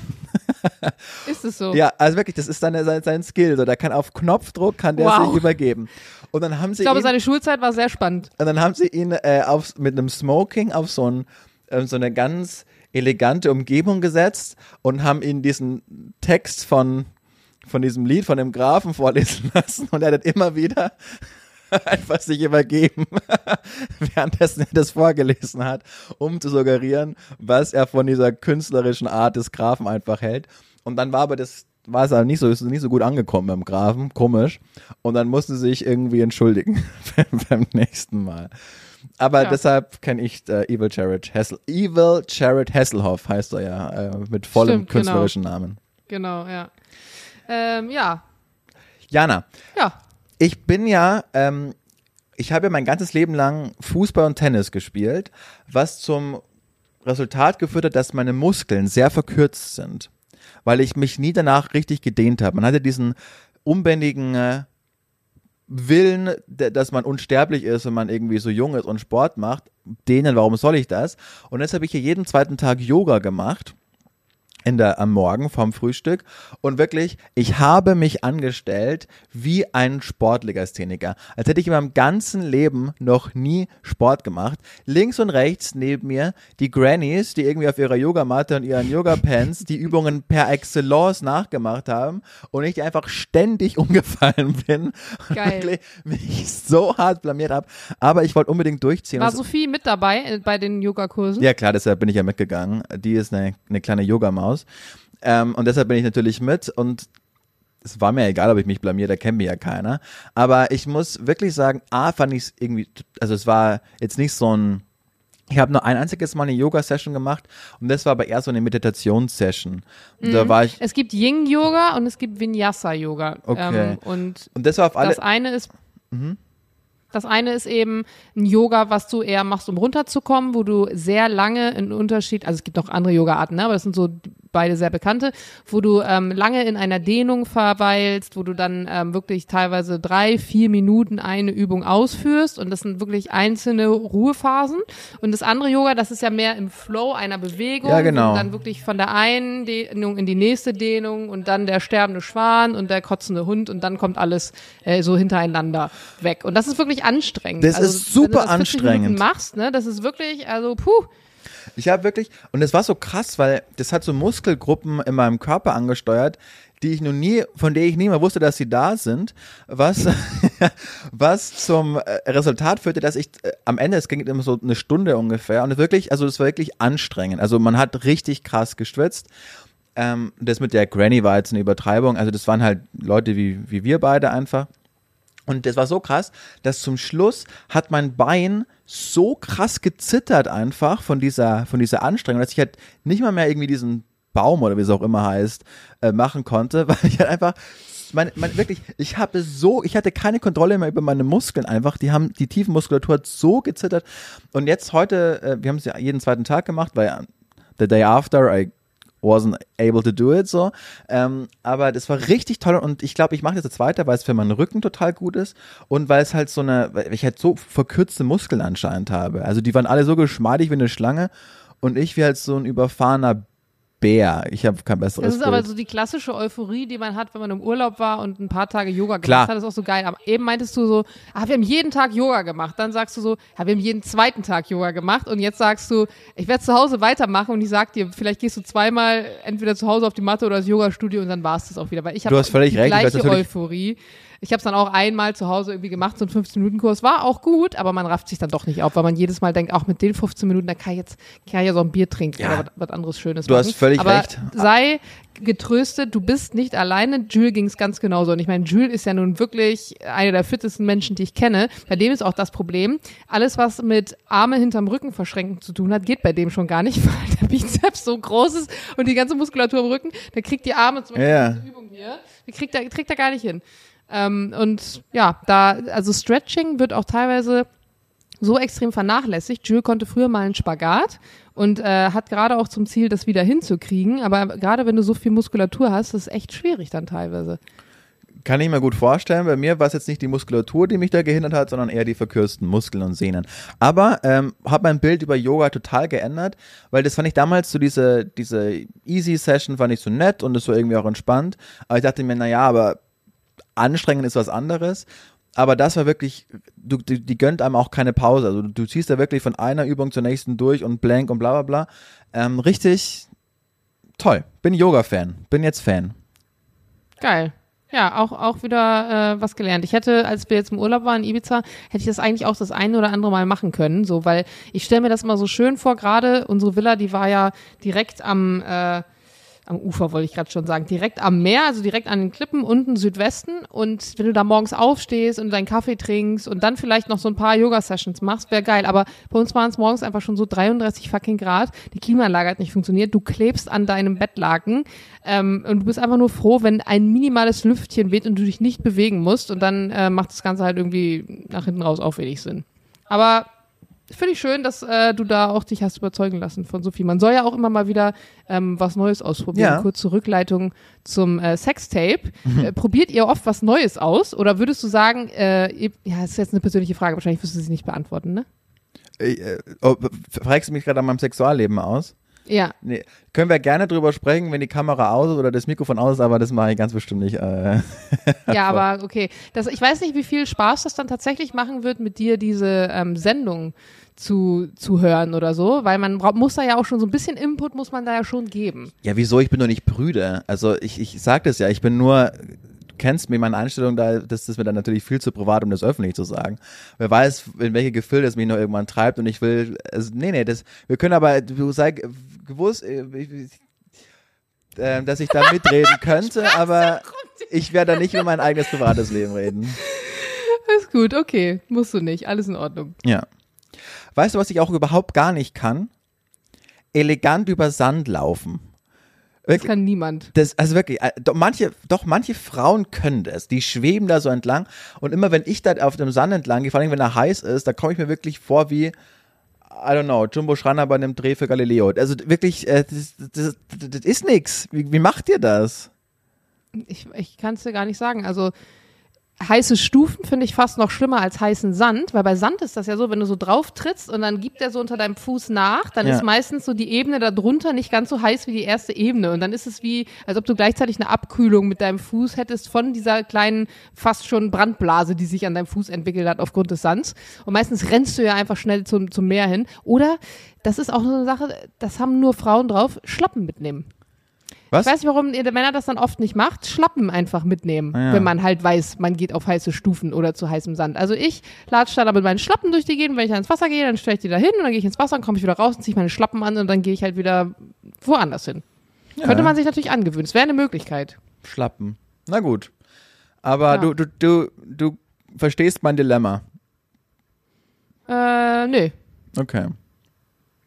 [laughs] Ist es so? Ja, also wirklich, das ist seine, sein, sein Skill. So, der kann auf Knopfdruck kann der Wow. sich übergeben. Und dann haben sie Ich glaube, ihn, seine Schulzeit war sehr spannend. und dann haben sie ihn äh, auf, mit einem Smoking auf so, ein, ähm, so eine ganz elegante Umgebung gesetzt und haben ihn diesen Text von, von diesem Lied von dem Grafen vorlesen [laughs] lassen und er hat immer wieder [laughs] einfach sich übergeben, [laughs] währenddessen er das vorgelesen hat, um zu suggerieren, was er von dieser künstlerischen Art des Grafen einfach hält. Und dann war aber das, war es aber nicht so, ist nicht so gut angekommen beim Grafen, komisch. Und dann musste sie sich irgendwie entschuldigen [laughs] beim, nächsten Mal. Aber Ja. deshalb kenne ich äh, Evil Jared Hessel. Evil Jared Hasselhoff heißt er ja, äh, mit vollem Stimmt, genau. künstlerischen Namen. Genau, ja. Ähm, ja, Jana, ja. Ich bin ja, ähm, ich habe ja mein ganzes Leben lang Fußball und Tennis gespielt, was zum Resultat geführt hat, dass meine Muskeln sehr verkürzt sind, weil ich mich nie danach richtig gedehnt habe. Man hatte diesen unbändigen äh, Willen, dass man unsterblich ist und man irgendwie so jung ist und Sport macht. Dehnen, warum soll ich das? Und jetzt habe ich hier jeden zweiten Tag Yoga gemacht in der, am Morgen vom Frühstück und wirklich, ich habe mich angestellt wie ein Sportlegastheniker. Als hätte ich in meinem ganzen Leben noch nie Sport gemacht. Links und rechts neben mir die Grannies, die irgendwie auf ihrer Yogamatte und ihren Yoga-Pants die Übungen per Excellence nachgemacht haben und ich einfach ständig [laughs] umgefallen bin Geil. wirklich mich so hart blamiert habe. Aber ich wollte unbedingt durchziehen. War Sophie mit dabei äh, bei den Yogakursen? ja, klar, deshalb bin ich ja mitgegangen. Die ist eine, eine kleine Yogamaus. Ähm, und deshalb bin ich natürlich mit und es war mir egal, ob ich mich blamier, da kennt mich ja keiner. Aber ich muss wirklich sagen, A, fand ich es irgendwie, also es war jetzt nicht so ein, ich habe nur ein einziges Mal eine Yoga-Session gemacht und das war aber eher so eine Meditationssession. Und Da war ich, Es gibt Yin-Yoga und es gibt Vinyasa-Yoga. Okay. Ähm, und und das war auf alle, das eine ist. Das eine ist eben ein Yoga, was du eher machst, um runterzukommen, wo du sehr lange in Unterschied, also es gibt noch andere Yoga-Arten, ne, aber das sind so beide sehr bekannte, wo du ähm, lange in einer Dehnung verweilst, wo du dann ähm, wirklich teilweise drei, vier Minuten eine Übung ausführst und das sind wirklich einzelne Ruhephasen. Und das andere Yoga, das ist ja mehr im Flow einer Bewegung, Ja, genau. du dann wirklich von der einen Dehnung in die nächste Dehnung und dann der sterbende Schwan und der kotzende Hund und dann kommt alles äh, so hintereinander weg. Und das ist wirklich anstrengend. Das also, ist super wenn du das 40 anstrengend. Minuten machst, ne, das ist wirklich, also puh. Ich habe wirklich, und es war so krass, weil das hat so Muskelgruppen in meinem Körper angesteuert, die ich noch nie, von der ich nie mal wusste, dass sie da sind, was, [laughs] was zum äh, Resultat führte, dass ich äh, am Ende, es ging immer so eine Stunde ungefähr, und wirklich, also es war wirklich anstrengend. Also man hat richtig krass geschwitzt. Ähm, das mit der Granny war jetzt eine Übertreibung, also das waren halt Leute wie, wie wir beide einfach. Und das war so krass, dass zum Schluss hat mein Bein so krass gezittert einfach von dieser, von dieser Anstrengung, dass ich halt nicht mal mehr irgendwie diesen Baum oder wie es auch immer heißt, äh, machen konnte, [laughs] weil ich halt einfach, mein, mein, wirklich, ich habe so, ich hatte keine Kontrolle mehr über meine Muskeln einfach, die haben, die Tiefenmuskulatur hat so gezittert. Und jetzt heute, äh, wir haben es ja jeden zweiten Tag gemacht, weil äh, the day after I wasn't able to do it so. Ähm, aber das war richtig toll und ich glaube, ich mache das jetzt weiter, weil es für meinen Rücken total gut ist und weil es halt so eine, weil ich halt so verkürzte Muskeln anscheinend habe. Also die waren alle so geschmeidig wie eine Schlange und ich wie halt so ein überfahrener Bär. Ich habe kein besseres Das ist Bild. aber so die klassische Euphorie, die man hat, wenn man im Urlaub war und ein paar Tage Yoga gemacht Klar. hat. Das ist auch so geil. Aber eben meintest du so, ah, wir haben jeden Tag Yoga gemacht. Dann sagst du so, ja, wir haben jeden zweiten Tag Yoga gemacht. Und jetzt sagst du, ich werde zu Hause weitermachen und ich sag dir, vielleicht gehst du zweimal entweder zu Hause auf die Matte oder das Yoga-Studio und dann war es das auch wieder. Weil ich habe völlig die recht. Gleiche Euphorie. Ich habe es dann auch einmal zu Hause irgendwie gemacht, so einen 15-Minuten-Kurs. War auch gut, aber man rafft sich dann doch nicht auf, weil man jedes Mal denkt, auch mit den 15 Minuten, da kann ich jetzt kann ich ja so ein Bier trinken Ja. oder was, was anderes Schönes Du hast machen. Völlig aber recht. sei getröstet, du bist nicht alleine. Jules ging es ganz genauso. Und ich meine, Jules ist ja nun wirklich einer der fittesten Menschen, die ich kenne. Bei dem ist auch das Problem, alles, was mit Arme hinterm Rücken verschränken zu tun hat, geht bei dem schon gar nicht, [laughs] weil der Bizeps so groß ist und die ganze Muskulatur im Rücken, der kriegt die Arme zum Beispiel Ja. Übung hier, die kriegt er, kriegt er gar nicht hin. Ähm, und ja, da, also Stretching wird auch teilweise so extrem vernachlässigt. Jules konnte früher mal einen Spagat und äh, hat gerade auch zum Ziel, das wieder hinzukriegen. Aber gerade wenn du so viel Muskulatur hast, ist es echt schwierig dann teilweise. Kann ich mir gut vorstellen. Bei mir war es jetzt nicht die Muskulatur, die mich da gehindert hat, sondern eher die verkürzten Muskeln und Sehnen. Aber ähm, habe mein Bild über Yoga total geändert, weil das fand ich damals so diese, diese Easy-Session fand ich so nett und das war irgendwie auch entspannt. Aber ich dachte mir, naja, aber anstrengend ist was anderes. Aber das war wirklich, du, die, die gönnt einem auch keine Pause. Also du, ziehst da wirklich von einer Übung zur nächsten durch und blank und bla bla bla. Ähm, richtig toll. Bin Yoga-Fan. Bin jetzt Fan. Geil. Ja, auch, auch wieder äh, was gelernt. Ich hätte, als wir jetzt im Urlaub waren in Ibiza, hätte ich das eigentlich auch das eine oder andere Mal machen können, so, weil ich stelle mir das immer so schön vor, gerade unsere Villa, die war ja direkt am, äh, am Ufer, wollte ich gerade schon sagen, direkt am Meer, also direkt an den Klippen unten Südwesten. Und wenn du da morgens aufstehst und deinen Kaffee trinkst und dann vielleicht noch so ein paar Yoga-Sessions machst, wäre geil, aber bei uns waren es morgens einfach schon so 33 fucking Grad, die Klimaanlage hat nicht funktioniert, du klebst an deinem Bettlaken ähm, und du bist einfach nur froh, wenn ein minimales Lüftchen weht und du dich nicht bewegen musst. Und dann äh, macht das Ganze halt irgendwie nach hinten raus auch wenig Sinn. Aber finde ich schön, dass äh, du da auch dich hast überzeugen lassen von Sophie. Man soll ja auch immer mal wieder ähm, was Neues ausprobieren. Ja. Kurze Rückleitung zum äh, Sextape. Mhm. Äh, probiert ihr oft was Neues aus oder würdest du sagen, äh, ihr, ja, das ist jetzt eine persönliche Frage, wahrscheinlich wirst du sie nicht beantworten, ne? Äh, äh, oh, fragst du mich gerade an meinem Sexualleben aus? Ja, Nee, können wir gerne drüber sprechen, wenn die Kamera aus ist oder das Mikrofon aus ist, aber das mache ich ganz bestimmt nicht. Äh. [laughs] ja, aber [laughs] okay. Das, ich weiß nicht, wie viel Spaß das dann tatsächlich machen wird, mit dir diese ähm, Sendung zu, zu hören oder so, weil man braucht, muss da ja auch schon so ein bisschen Input muss man da ja schon geben. Ja, wieso? Ich bin doch nicht prüde. Also ich, ich sag das ja, ich bin nur, kennst mich, meine Einstellung da, das ist mir dann natürlich viel zu privat, um das öffentlich zu sagen. Wer weiß, in welche Gefilde es mich noch irgendwann treibt und ich will, also, nee, nee, das, wir können aber, du sei gewusst, äh, ich, ich, äh, dass ich da mitreden [laughs] könnte, aber ich werde da nicht über mein eigenes privates Leben reden. Ist gut, okay. Musst du nicht. Alles in Ordnung. Ja. Weißt du, was ich auch überhaupt gar nicht kann? Elegant über Sand laufen. Das Wirklich, kann niemand. das, also wirklich, äh, doch manche, doch manche Frauen können das. Die schweben da so entlang und immer wenn ich da auf dem Sand entlang gehe, vor allem wenn er heiß ist, da komme ich mir wirklich vor wie, I don't know, Jumbo Schreiner bei einem Dreh für Galileo. Also wirklich, äh, das, das, das, das ist nix. Wie, wie macht ihr das? Ich, ich kann es dir gar nicht sagen. Also heiße Stufen finde ich fast noch schlimmer als heißen Sand, weil bei Sand ist das ja so, wenn du so drauf trittst und dann gibt der so unter deinem Fuß nach, dann Ja. ist meistens so die Ebene darunter nicht ganz so heiß wie die erste Ebene und dann ist es wie, als ob du gleichzeitig eine Abkühlung mit deinem Fuß hättest von dieser kleinen, fast schon Brandblase, die sich an deinem Fuß entwickelt hat aufgrund des Sands und meistens rennst du ja einfach schnell zum, zum Meer hin oder, das ist auch so eine Sache, das haben nur Frauen drauf, Schlappen mitnehmen. Was? Ich weiß nicht, warum ihr Männer das dann oft nicht macht. Schlappen einfach mitnehmen, Ah, ja. wenn man halt weiß, man geht auf heiße Stufen oder zu heißem Sand. Also ich latsche dann aber mit meinen Schlappen durch die Gegend. Wenn ich dann ins Wasser gehe, dann stelle ich die da hin und dann gehe ich ins Wasser, dann komme ich wieder raus und ziehe meine Schlappen an und dann gehe ich halt wieder woanders hin. Könnte man sich natürlich angewöhnen. Es wäre eine Möglichkeit. Schlappen. Na gut. Aber Ja. du, du, du, du verstehst mein Dilemma. Äh, nee. Okay.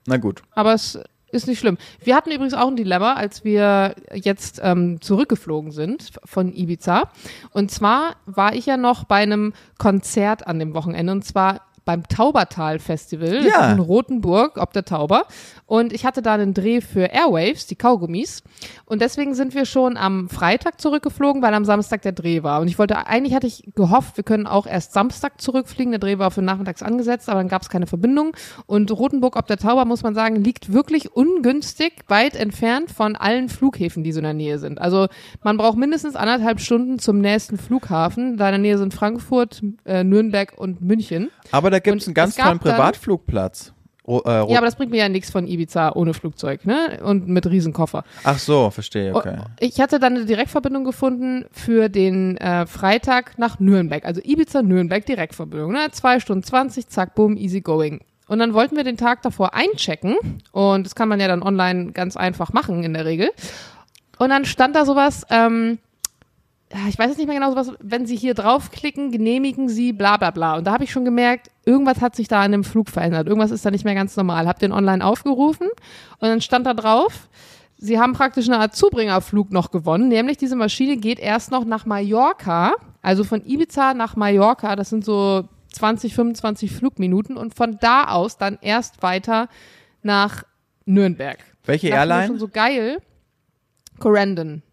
Na gut. Aber es ist nicht schlimm. Wir hatten übrigens auch ein Dilemma, als wir jetzt ähm, zurückgeflogen sind von Ibiza. Und zwar war ich ja noch bei einem Konzert an dem Wochenende und zwar beim Taubertal Festival Ja. in Rothenburg, ob der Tauber. Und ich hatte da einen Dreh für Airwaves, die Kaugummis. Und deswegen sind wir schon am Freitag zurückgeflogen, weil am Samstag der Dreh war. Und ich wollte, eigentlich hatte ich gehofft, wir können auch erst Samstag zurückfliegen. Der Dreh war für nachmittags angesetzt, aber dann gab es keine Verbindung. Und Rothenburg ob der Tauber, muss man sagen, liegt wirklich ungünstig weit entfernt von allen Flughäfen, die so in der Nähe sind. Also man braucht mindestens anderthalb Stunden zum nächsten Flughafen. Da in der Nähe sind Frankfurt, äh, Nürnberg und München. Aber da gibt es einen ganz tollen Privatflugplatz. Ro äh, Ja, aber das bringt mir ja nichts von Ibiza ohne Flugzeug, ne? Und mit Riesenkoffer. Ach so, verstehe, okay. Ich hatte dann eine Direktverbindung gefunden für den äh, Freitag nach Nürnberg. Also Ibiza-Nürnberg Direktverbindung. Ne? Zwei Stunden 20, zack, boom, easy going. Und dann wollten wir den Tag davor einchecken. Und das kann man ja dann online ganz einfach machen in der Regel. Und dann stand da sowas, ähm, ich weiß jetzt nicht mehr genau sowas, wenn Sie hier draufklicken, genehmigen Sie, bla bla bla. Und da habe ich schon gemerkt, irgendwas hat sich da an dem Flug verändert. Irgendwas ist da nicht mehr ganz normal. Hab den online aufgerufen und dann stand da drauf, Sie haben praktisch eine Art Zubringerflug noch gewonnen, nämlich diese Maschine geht erst noch nach Mallorca, also von Ibiza nach Mallorca, das sind so 20, 25 Flugminuten und von da aus dann erst weiter nach Nürnberg. Welche dachte mir Airline? schon so geil. Corendon.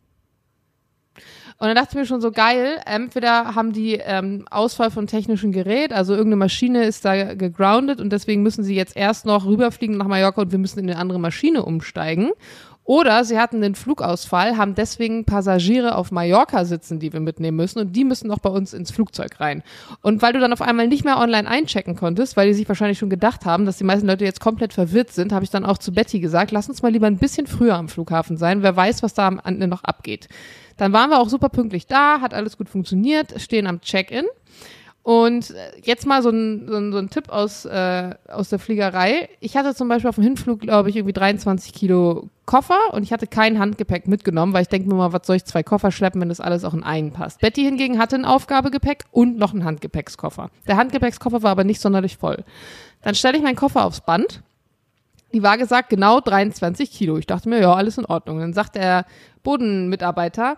Und dann dachte ich mir schon so geil, entweder haben die ähm, Ausfall von technischem Gerät, also irgendeine Maschine ist da gegroundet und deswegen müssen sie jetzt erst noch rüberfliegen nach Mallorca und wir müssen in eine andere Maschine umsteigen. Oder sie hatten den Flugausfall, haben deswegen Passagiere auf Mallorca sitzen, die wir mitnehmen müssen und die müssen noch bei uns ins Flugzeug rein. Und weil du dann auf einmal nicht mehr online einchecken konntest, weil die sich wahrscheinlich schon gedacht haben, dass die meisten Leute jetzt komplett verwirrt sind, habe ich dann auch zu Betty gesagt, lass uns mal lieber ein bisschen früher am Flughafen sein, wer weiß, was da am Ende noch abgeht. Dann waren wir auch super pünktlich da, hat alles gut funktioniert, stehen am Check-in. Und äh, jetzt mal so ein, so ein, so ein Tipp aus, äh, aus der Fliegerei. Ich hatte zum Beispiel auf dem Hinflug, glaube ich, irgendwie 23 Kilo Koffer und ich hatte kein Handgepäck mitgenommen, weil ich denke mir mal, was soll ich zwei Koffer schleppen, wenn das alles auch in einen passt. Betty hingegen hatte ein Aufgabegepäck und noch einen Handgepäckskoffer. Der Handgepäckskoffer war aber nicht sonderlich voll. Dann stelle ich meinen Koffer aufs Band. Die Waage sagt genau 23 Kilo. Ich dachte mir, ja, alles in Ordnung. Dann sagt der Bodenmitarbeiter,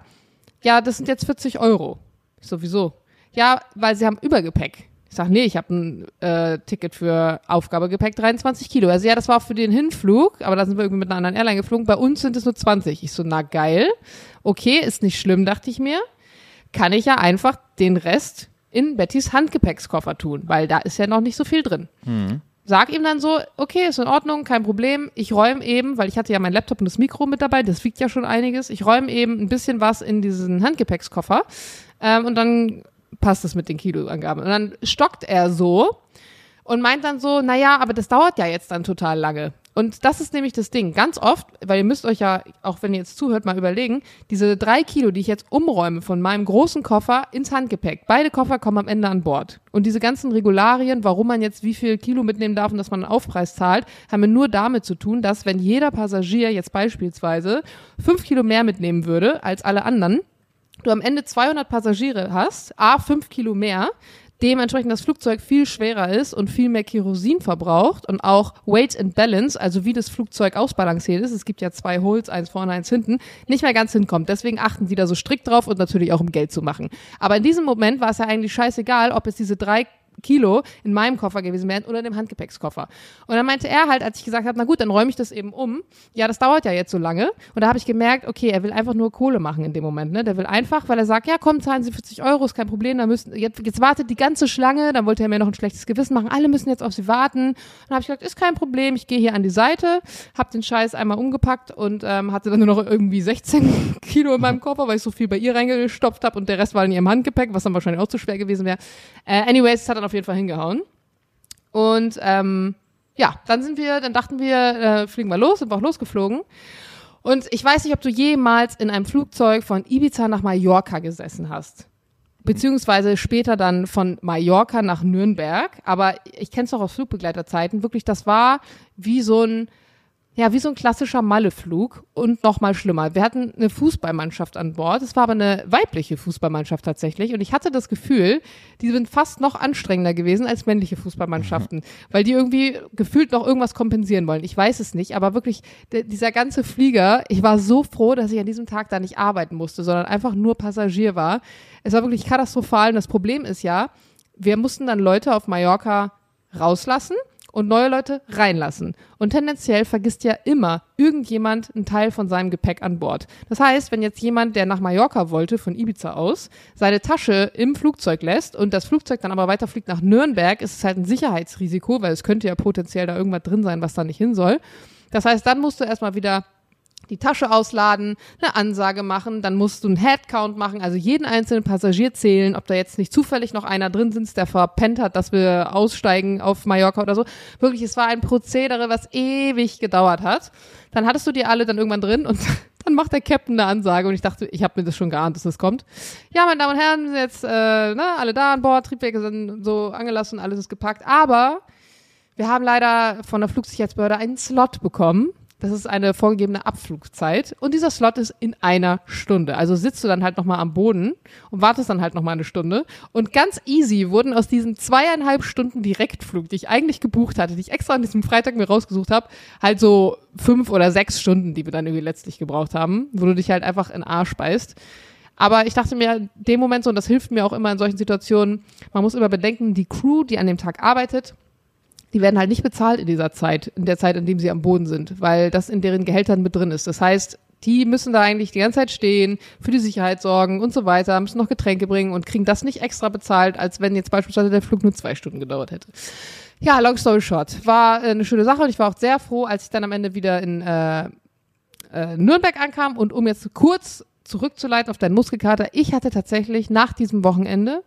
ja, das sind jetzt 40 Euro. Ich sowieso. Ja, weil sie haben Übergepäck. Ich sag, nee, ich habe ein äh, Ticket für Aufgabegepäck 23 Kilo. Also ja, das war für den Hinflug, aber da sind wir irgendwie mit einer anderen Airline geflogen. Bei uns sind es nur 20. Ich so, na geil. Okay, ist nicht schlimm, dachte ich mir. Kann ich ja einfach den Rest in Bettys Handgepäckskoffer tun, weil da ist ja noch nicht so viel drin. Sag ihm dann so, okay, ist in Ordnung, kein Problem. Ich räume eben, weil ich hatte ja mein Laptop und das Mikro mit dabei, das wiegt ja schon einiges. Ich räume eben ein bisschen was in diesen Handgepäckskoffer ähm, und dann passt es mit den Kiloangaben. Und dann stockt er so und meint dann so, naja, aber das dauert ja jetzt dann total lange. Und das ist nämlich das Ding. Ganz oft, weil ihr müsst euch ja, auch wenn ihr jetzt zuhört, mal überlegen, diese drei Kilo, die ich jetzt umräume von meinem großen Koffer ins Handgepäck, beide Koffer kommen am Ende an Bord. Und diese ganzen Regularien, warum man jetzt wie viel Kilo mitnehmen darf und dass man einen Aufpreis zahlt, haben wir nur damit zu tun, dass wenn jeder Passagier jetzt beispielsweise fünf Kilo mehr mitnehmen würde als alle anderen, du am Ende 200 Passagiere hast, a 5 Kilo mehr, dementsprechend das Flugzeug viel schwerer ist und viel mehr Kerosin verbraucht und auch Weight and Balance, also wie das Flugzeug ausbalanciert ist, es gibt ja zwei Holes, eins vorne, eins hinten, nicht mehr ganz hinkommt. Deswegen achten die da so strikt drauf und natürlich auch um Geld zu machen. Aber in diesem Moment war es ja eigentlich scheißegal, ob es diese drei Kilo in meinem Koffer gewesen wären oder in dem Handgepäckskoffer. Und dann meinte er halt, als ich gesagt habe, na gut, dann räume ich das eben um. Ja, das dauert ja jetzt so lange. Und da habe ich gemerkt, okay, er will einfach nur Kohle machen in dem Moment. Ne? Der will einfach, weil er sagt, ja komm, zahlen Sie 40 Euro, ist kein Problem. Dann müssen, jetzt, jetzt wartet die ganze Schlange. Dann wollte er mir noch ein schlechtes Gewissen machen. Alle müssen jetzt auf Sie warten. Dann habe ich gesagt, ist kein Problem. Ich gehe hier an die Seite, habe den Scheiß einmal umgepackt und ähm, hatte dann nur noch irgendwie 16 [laughs] Kilo in meinem Koffer, weil ich so viel bei ihr reingestopft habe und der Rest war in ihrem Handgepäck, was dann wahrscheinlich auch zu schwer gewesen wäre. Äh, anyways, es hat dann auf jeden Fall hingehauen. Und ähm, ja, dann sind wir, dann dachten wir, äh, fliegen wir los, sind wir auch losgeflogen. Und ich weiß nicht, ob du jemals in einem Flugzeug von Ibiza nach Mallorca gesessen hast. Beziehungsweise später dann von Mallorca nach Nürnberg. Aber ich kenne es doch aus Flugbegleiterzeiten. Wirklich, das war wie so ein, ja, wie so ein klassischer Malleflug und noch mal schlimmer. Wir hatten eine Fußballmannschaft an Bord. Es war aber eine weibliche Fußballmannschaft tatsächlich. Und ich hatte das Gefühl, die sind fast noch anstrengender gewesen als männliche Fußballmannschaften, weil die irgendwie gefühlt noch irgendwas kompensieren wollen. Ich weiß es nicht, aber wirklich dieser ganze Flieger, ich war so froh, dass ich an diesem Tag da nicht arbeiten musste, sondern einfach nur Passagier war. Es war wirklich katastrophal. Und das Problem ist ja, wir mussten dann Leute auf Mallorca rauslassen und neue Leute reinlassen. Und tendenziell vergisst ja immer irgendjemand einen Teil von seinem Gepäck an Bord. Das heißt, wenn jetzt jemand, der nach Mallorca wollte, von Ibiza aus, seine Tasche im Flugzeug lässt und das Flugzeug dann aber weiterfliegt nach Nürnberg, ist es halt ein Sicherheitsrisiko, weil es könnte ja potenziell da irgendwas drin sein, was da nicht hin soll. Das heißt, dann musst du erstmal wieder die Tasche ausladen, eine Ansage machen, dann musst du einen Headcount machen, also jeden einzelnen Passagier zählen, ob da jetzt nicht zufällig noch einer drin sitzt, der verpennt hat, dass wir aussteigen auf Mallorca oder so. Wirklich, es war ein Prozedere, was ewig gedauert hat. Dann hattest du die alle dann irgendwann drin und [laughs] dann macht der Captain eine Ansage und ich dachte, ich habe mir das schon geahnt, dass das kommt. Ja, meine Damen und Herren, sind jetzt äh, ne, alle da an Bord, Triebwerke sind so angelassen, alles ist gepackt, aber wir haben leider von der Flugsicherheitsbehörde einen Slot bekommen das ist eine vorgegebene Abflugzeit und dieser Slot ist in einer Stunde. Also sitzt du dann halt nochmal am Boden und wartest dann halt nochmal eine Stunde. Und ganz easy wurden aus diesen zweieinhalb Stunden Direktflug, die ich eigentlich gebucht hatte, die ich extra an diesem Freitag mir rausgesucht habe, halt so fünf oder sechs Stunden, die wir dann irgendwie letztlich gebraucht haben, wo du dich halt einfach in Arsch beißt. Aber ich dachte mir, dem Moment so, und das hilft mir auch immer in solchen Situationen, man muss immer bedenken, die Crew, die an dem Tag arbeitet, die werden halt nicht bezahlt in dieser Zeit, in der Zeit, in dem sie am Boden sind, weil das in deren Gehältern mit drin ist. Das heißt, die müssen da eigentlich die ganze Zeit stehen, für die Sicherheit sorgen und so weiter, müssen noch Getränke bringen und kriegen das nicht extra bezahlt, als wenn jetzt beispielsweise der Flug nur zwei Stunden gedauert hätte. Ja, long story short, war äh, eine schöne Sache und ich war auch sehr froh, als ich dann am Ende wieder in äh, äh, Nürnberg ankam und um jetzt kurz zurückzuleiten auf deinen Muskelkater, ich hatte tatsächlich nach diesem Wochenende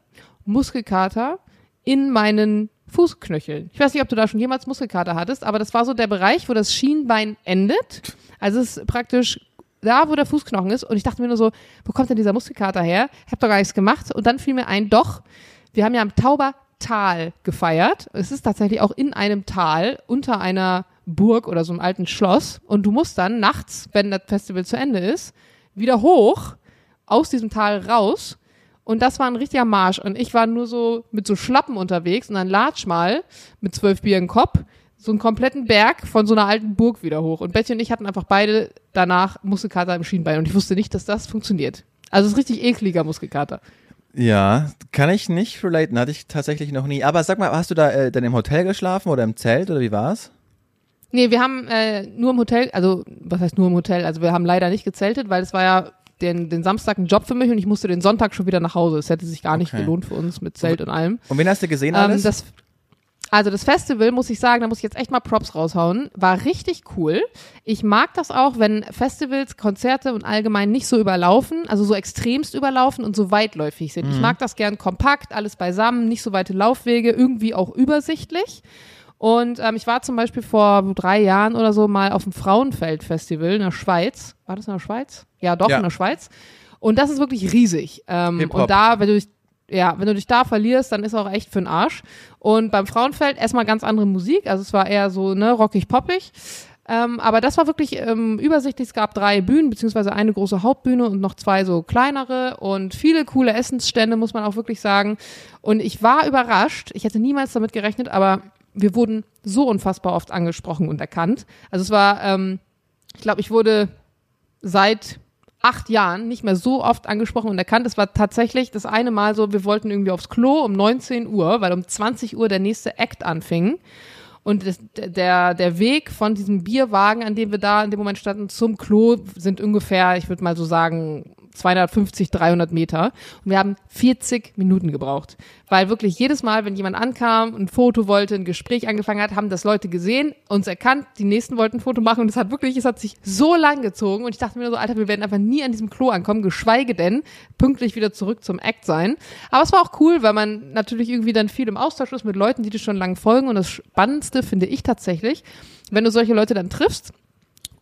Muskelkater in meinen Fußknöcheln. Ich weiß nicht, ob du da schon jemals Muskelkater hattest, aber das war so der Bereich, wo das Schienbein endet. Also es ist praktisch da, wo der Fußknochen ist. Und ich dachte mir nur so, wo kommt denn dieser Muskelkater her? Ich habe doch gar nichts gemacht. Und dann fiel mir ein, doch, wir haben ja am Taubertal gefeiert. Es ist tatsächlich auch in einem Tal unter einer Burg oder so einem alten Schloss. Und du musst dann nachts, wenn das Festival zu Ende ist, wieder hoch aus diesem Tal raus und das war ein richtiger Marsch. Und ich war nur so mit so Schlappen unterwegs und dann latsch mal mit zwölf Bier im Kopf so einen kompletten Berg von so einer alten Burg wieder hoch. Und Betty und ich hatten einfach beide danach Muskelkater im Schienbein. Und ich wusste nicht, dass das funktioniert. Also es ist richtig ekliger Muskelkater. Ja, kann ich nicht relaten, hatte ich tatsächlich noch nie. Aber sag mal, hast du da äh, dann im Hotel geschlafen oder im Zelt oder wie war's? Nee, wir haben äh, nur im Hotel, also was heißt nur im Hotel? Also wir haben leider nicht gezeltet, weil es war ja den, den Samstag einen Job für mich und ich musste den Sonntag schon wieder nach Hause. Es hätte sich gar nicht Okay. gelohnt für uns mit Zelt und allem. Und wen hast du gesehen Ähm, alles? das, also das Festival, muss ich sagen, da muss ich jetzt echt mal Props raushauen, war richtig cool. Ich mag das auch, wenn Festivals, Konzerte und allgemein nicht so überlaufen, also so extremst überlaufen und so weitläufig sind. Ich mag das gern kompakt, alles beisammen, nicht so weite Laufwege, irgendwie auch übersichtlich. Und ähm, ich war zum Beispiel vor drei Jahren oder so mal auf dem Frauenfeld-Festival in der Schweiz. War das in der Schweiz? Ja, doch, Ja. in der Schweiz. Und das ist wirklich riesig. Ähm, und da, wenn du dich ja, wenn du dich da verlierst, dann ist auch echt für den Arsch. Und beim Frauenfeld erstmal ganz andere Musik, also es war eher so, ne, rockig, poppig. Ähm, aber das war wirklich ähm, übersichtlich. Es gab drei Bühnen, beziehungsweise eine große Hauptbühne und noch zwei so kleinere und viele coole Essensstände, muss man auch wirklich sagen. Und ich war überrascht. Ich hätte niemals damit gerechnet, aber wir wurden so unfassbar oft angesprochen und erkannt. Also es war, ähm, ich glaube, ich wurde seit acht Jahren nicht mehr so oft angesprochen und erkannt. Es war tatsächlich das eine Mal so, wir wollten irgendwie aufs Klo um 19 Uhr, weil um 20 Uhr der nächste Act anfing. Und das, der, der Weg von diesem Bierwagen, an dem wir da in dem Moment standen, zum Klo sind ungefähr, ich würde mal so sagen, 250, 300 Meter. Und wir haben 40 Minuten gebraucht. Weil wirklich jedes Mal, wenn jemand ankam, ein Foto wollte, ein Gespräch angefangen hat, haben das Leute gesehen, uns erkannt, die nächsten wollten ein Foto machen und es hat wirklich, es hat sich so lang gezogen und ich dachte mir nur so, Alter, wir werden einfach nie an diesem Klo ankommen, geschweige denn pünktlich wieder zurück zum Act sein. Aber es war auch cool, weil man natürlich irgendwie dann viel im Austausch ist mit Leuten, die dir schon lange folgen und das Spannendste finde ich tatsächlich, wenn du solche Leute dann triffst,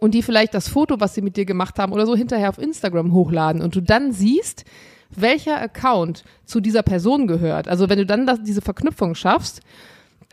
und die vielleicht das Foto, was sie mit dir gemacht haben oder so hinterher auf Instagram hochladen und du dann siehst, welcher Account zu dieser Person gehört. Also wenn du dann das, diese Verknüpfung schaffst,